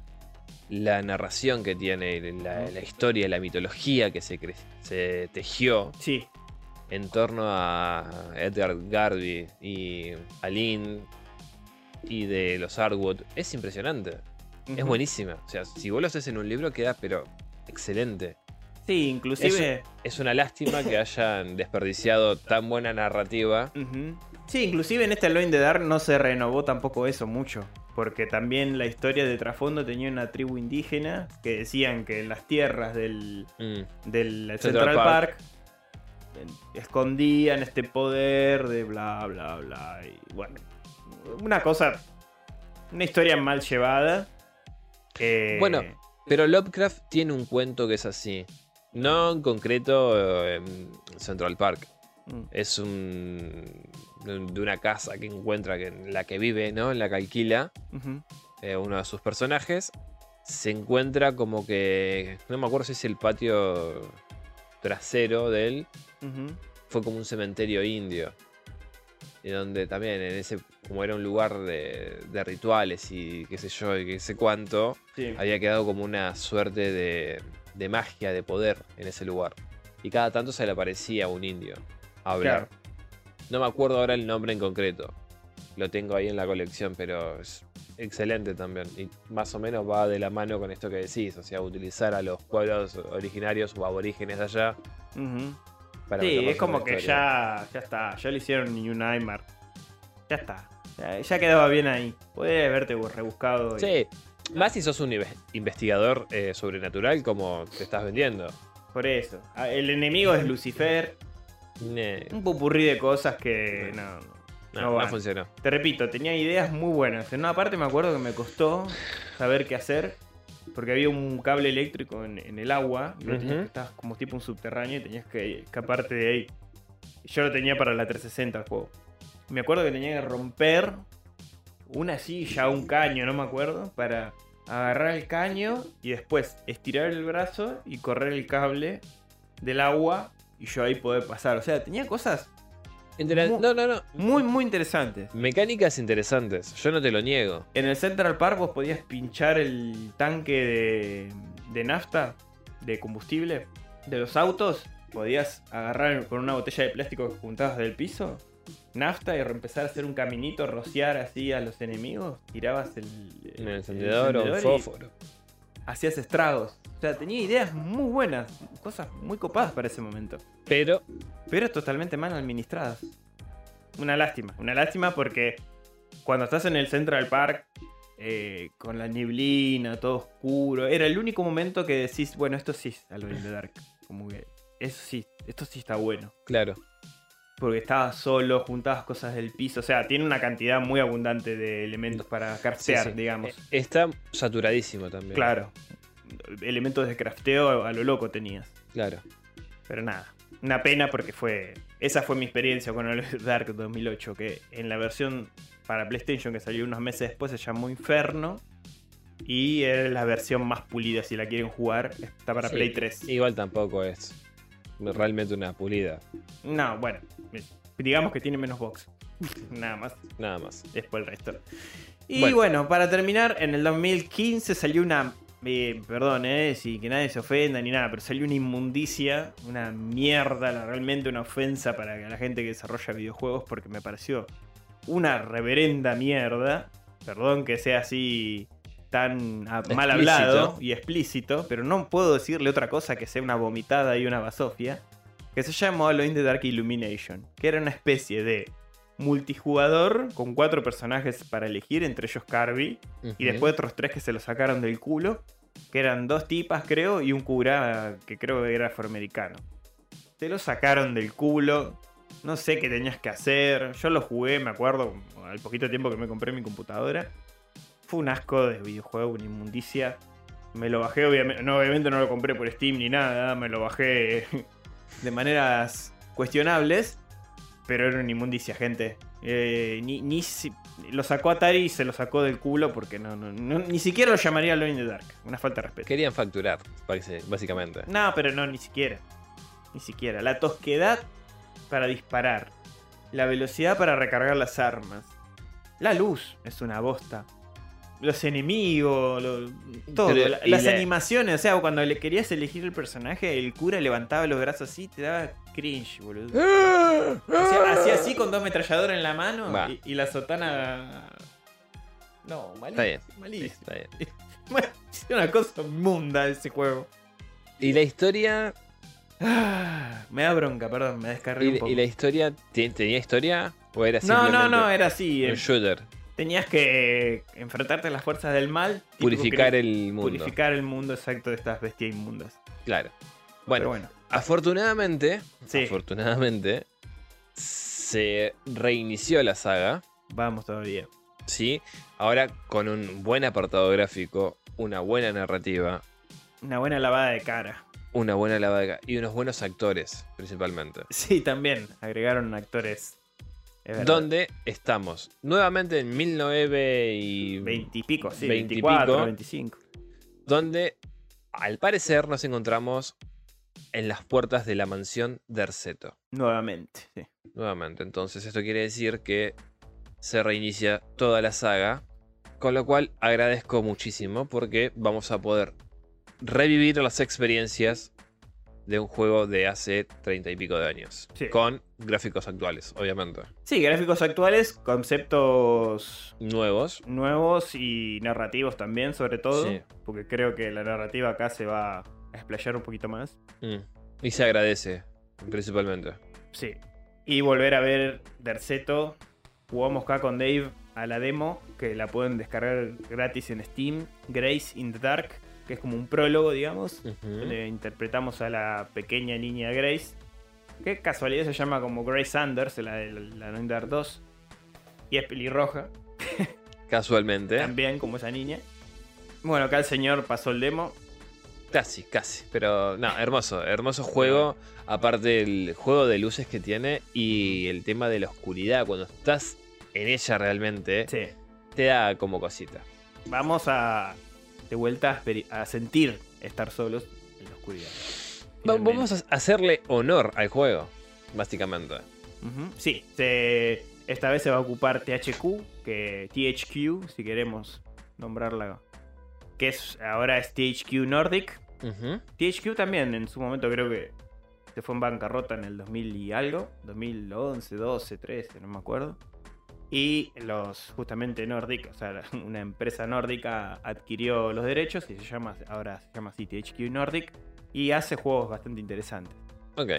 S2: la narración que tiene, la, la historia, la mitología que se, cre- se tejió
S3: Sí,
S2: en torno a Edgar Garvey y Aline y de los Artwood es impresionante. Es buenísima. O sea, si vos lo haces en un libro queda pero excelente.
S3: Sí, inclusive.
S2: Es una lástima que hayan desperdiciado tan buena narrativa.
S3: Ujú. Sí, inclusive en este Alone in the Dark no se renovó tampoco eso mucho. Porque también la historia de trasfondo tenía una tribu indígena que decían que en las tierras del,
S2: Mm.
S3: del
S2: Central
S3: Central,
S2: Park.
S3: Park, escondían este poder de bla bla bla. Y bueno, una cosa, una historia mal llevada. Eh,
S2: Bueno, Pero Lovecraft tiene un cuento que es así. No en concreto eh, en Central Park.
S3: mm,
S2: Es un. De una casa que encuentra que, en la que vive, ¿no? En la que alquila. eh, uno de sus personajes. Se encuentra como que. No me acuerdo si es el patio trasero de él. Fue como un cementerio indio. Y donde también en ese. Como era un lugar de, de rituales y qué sé yo y qué sé cuánto.
S3: Sí.
S2: había quedado como una suerte de, de magia, de poder en ese lugar. Y cada tanto se le aparecía un indio a hablar.
S3: Claro.
S2: No me acuerdo ahora el nombre en concreto. Lo tengo ahí en la colección, pero es excelente también. Y más o menos va de la mano con esto que decís, o sea, utilizar a los pueblos originarios o aborígenes de allá. Para
S3: Sí, es como que ya, ya está, ya lo hicieron New Nightmare. Ya está. Ya, ya quedaba bien ahí. Podría haberte rebuscado. y-
S2: Sí, más si sos un inve- investigador eh, sobrenatural como te estás vendiendo.
S3: Por eso. Ah, El enemigo es Lucifer. Un pupurrí de cosas que no, no,
S2: no, funcionó.
S3: Te repito, tenía ideas muy buenas. En una parte me acuerdo que me costó saber qué hacer. Porque había un cable eléctrico en, en el agua. Y estabas como tipo un subterráneo y tenías que escaparte de ahí. Yo lo tenía para la 360 el juego. Me acuerdo que tenía que romper una silla o un caño, no me acuerdo. Para agarrar el caño y después estirar el brazo y correr el cable del agua. Y yo ahí poder pasar. O sea, tenía cosas
S2: Intera-
S3: Mu-
S2: no, no, no.
S3: muy, muy interesantes.
S2: Mecánicas interesantes, yo no te lo niego.
S3: En el Central Park vos podías pinchar el tanque de, de nafta, de combustible, de los autos podías agarrar con una botella de plástico que juntabas del piso, nafta y empezar a hacer un caminito, rociar así a los enemigos, tirabas el,
S2: Un encendedor o un fósforo.
S3: hacías estragos. O sea, tenía ideas muy buenas, cosas muy copadas para ese momento.
S2: Pero
S3: Pero totalmente mal administradas. Una lástima, una lástima porque cuando estás en el Central Park, eh, con la neblina, todo oscuro, era el único momento que decís, bueno, esto sí es in the Dark. Como que, eso sí, esto sí está bueno.
S2: Claro.
S3: Porque estabas solo, juntabas cosas del piso, o sea, tiene una cantidad muy abundante de elementos para craftear,
S2: sí.
S3: digamos.
S2: Eh, Está saturadísimo también.
S3: Claro. Elementos de crafteo a lo loco tenías.
S2: Claro.
S3: Pero nada, una pena porque fue. Esa fue mi experiencia con el [laughs] Dark 2008, que en la versión para PlayStation que salió unos meses después se llamó Inferno. Y era la versión más pulida, si la quieren jugar, está para
S2: Sí,
S3: Play 3.
S2: Igual tampoco es realmente una pulida.
S3: No, bueno, digamos que tiene menos box. [laughs] Nada más,
S2: Nada más.
S3: después el resto. Y
S2: Bueno.
S3: bueno. para terminar, en el 2015 salió una. Eh, perdón, eh, si que nadie se ofenda ni nada, pero salió una inmundicia, una mierda, realmente una ofensa para la gente que desarrolla videojuegos, porque me pareció una reverenda mierda. Perdón que sea así tan ah, mal
S2: Explícito.
S3: hablado y explícito, pero no puedo decirle otra cosa que sea una vomitada y una basofia. Que se llamó Halo in the Dark Illumination, que era una especie de multijugador con cuatro personajes para elegir, entre ellos Carby, y después otros tres que se lo sacaron del culo, que eran dos tipas creo y un cura que creo que era afroamericano. Se lo sacaron del culo, no sé qué tenías que hacer, yo lo jugué, me acuerdo, al poquito tiempo que me compré mi computadora. Fue un asco de videojuego, una inmundicia. Me lo bajé, obviamente no, obviamente no lo compré por Steam ni nada, me lo bajé [laughs] de maneras cuestionables, pero era una inmundicia, gente. Eh, ni, ni si- lo sacó Atari y se lo sacó del culo porque no, no- no- ni siquiera lo llamaría Alone in the Dark. Una falta de respeto.
S2: Querían facturar, parece, básicamente.
S3: No, pero no, ni siquiera. Ni siquiera. La tosquedad para disparar. La velocidad para recargar las armas. La luz es una bosta. Los enemigos, lo- todo.
S2: Pero,
S3: La-
S2: y
S3: las
S2: la-
S3: animaciones, o sea, cuando le querías elegir el personaje, el cura levantaba los brazos así, te daba cringe, boludo. [laughs] Hacía, hacía así con dos ametralladoras en la mano y, y la sotana. No, malísimo.
S2: Está bien.
S3: Malísimo.
S2: está bien. [laughs]
S3: Es una cosa inmunda ese juego.
S2: Y la historia.
S3: Ah, me da bronca, perdón, me descargué un
S2: Y,
S3: poco.
S2: y la historia. ¿te- ¿Tenía historia? ¿O era
S3: No,
S2: simplemente
S3: no, no, era así.
S2: un
S3: eh,
S2: shooter?
S3: Tenías que enfrentarte a las fuerzas del mal.
S2: Purificar el mundo.
S3: Purificar el mundo exacto de estas bestias inmundas.
S2: Claro.
S3: Pero
S2: bueno. Afortunadamente.
S3: Sí.
S2: Afortunadamente. Se reinició la saga.
S3: Vamos todavía.
S2: ¿Sí? Ahora con un buen apartado gráfico. Una buena narrativa.
S3: Una buena lavada de cara.
S2: Una buena lavada y unos buenos actores, principalmente.
S3: Sí, también. Agregaron actores. es.
S2: Donde estamos nuevamente en 19 y
S3: 20 y pico, sí.
S2: 20 y
S3: 24,
S2: pico.
S3: 25.
S2: donde al parecer nos encontramos en las puertas de la mansión Derceto.
S3: Nuevamente, sí.
S2: Nuevamente, entonces esto quiere decir que se reinicia toda la saga, con lo cual agradezco muchísimo porque vamos a poder revivir las experiencias de un juego de hace 30 y pico de años,
S3: Sí.
S2: con gráficos actuales, obviamente,
S3: Sí, gráficos actuales, conceptos
S2: nuevos.
S3: nuevos y narrativos también, sobre todo.
S2: Sí.
S3: Porque creo que la narrativa acá se va a explayar un poquito más.
S2: Mm. Y se agradece, principalmente.
S3: Sí. Y volver a ver Derceto. Jugamos acá con Dave a la demo, que la pueden descargar gratis en Steam. Grace in the Dark, que es como un prólogo, digamos.
S2: Ujú.
S3: donde interpretamos a la pequeña niña Grace. Que casualidad se llama como Grace Sanders, la de la la Dark 2. Y es pelirroja,
S2: Casualmente. [laughs]
S3: también como esa niña. Bueno, acá el señor pasó el demo.
S2: Casi, casi. Pero no, hermoso, hermoso juego. Aparte el juego de luces que tiene y el tema de la oscuridad. Cuando estás en ella realmente,
S3: Sí.
S2: te da como cosita.
S3: Vamos a de vuelta a, sentir estar solos en la oscuridad. Finalmente.
S2: Vamos a hacerle honor al juego, básicamente.
S3: Sí, se- esta vez se va a ocupar THQ, que THQ, si queremos nombrarla, que es ahora es THQ Nordic. THQ también en su momento creo que se fue en bancarrota en el 2000 y algo, 2011, 12, 13, no me acuerdo. Y los, justamente Nordic, o sea, [laughs] una empresa nórdica adquirió los derechos y se llama, ahora se llama CTHQ Nordic y hace juegos bastante interesantes.
S2: Ok.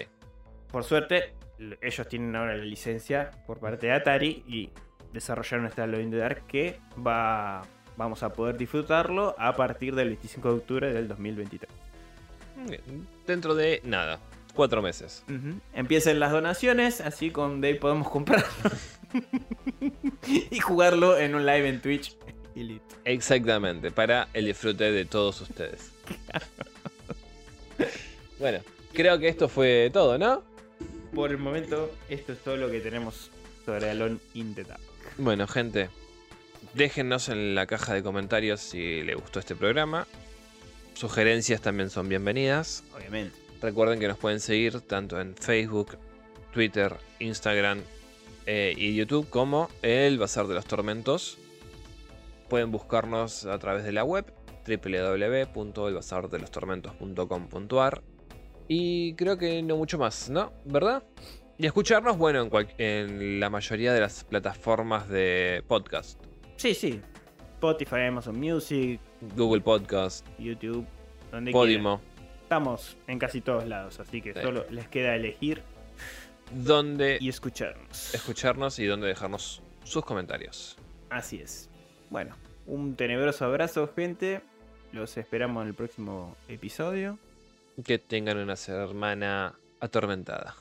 S3: Por suerte, ellos tienen ahora la licencia por parte de Atari y desarrollaron este Alone in the Dark que va, vamos a poder disfrutarlo a partir del 25 de octubre del 2023.
S2: Bien, Dentro de nada, cuatro meses.
S3: Ujú. Empiezan las donaciones, así con Dave podemos comprarlo [laughs] y jugarlo en un live en Twitch. Y listo.
S2: Exactamente, para el disfrute de todos ustedes. [laughs] bueno, creo que esto fue todo, ¿no?
S3: Por el momento, esto es todo lo que tenemos sobre Alone in the Dark.
S2: Bueno, gente, déjennos en la caja de comentarios si les gustó este programa. Sugerencias también son bienvenidas.
S3: Obviamente.
S2: Recuerden que nos pueden seguir tanto en Facebook, Twitter, Instagram eh, y YouTube como El Bazar de los Tormentos. Pueden buscarnos a través de la web www.elbazardelostormentos.com.ar y creo que no mucho más, ¿no? ¿Verdad? Y escucharnos, bueno, en, la mayoría de las plataformas de podcast.
S3: Sí, sí. Spotify, Amazon Music,
S2: Google Podcast,
S3: YouTube, donde quieran.
S2: Podimo,
S3: Estamos en casi todos lados, así que
S2: Sí.
S3: solo les queda elegir
S2: donde
S3: y escucharnos.
S2: escucharnos y donde dejarnos sus comentarios.
S3: Así es. Bueno, un tenebroso abrazo, gente. Los esperamos en el próximo episodio.
S2: Que tengan una semana atormentada.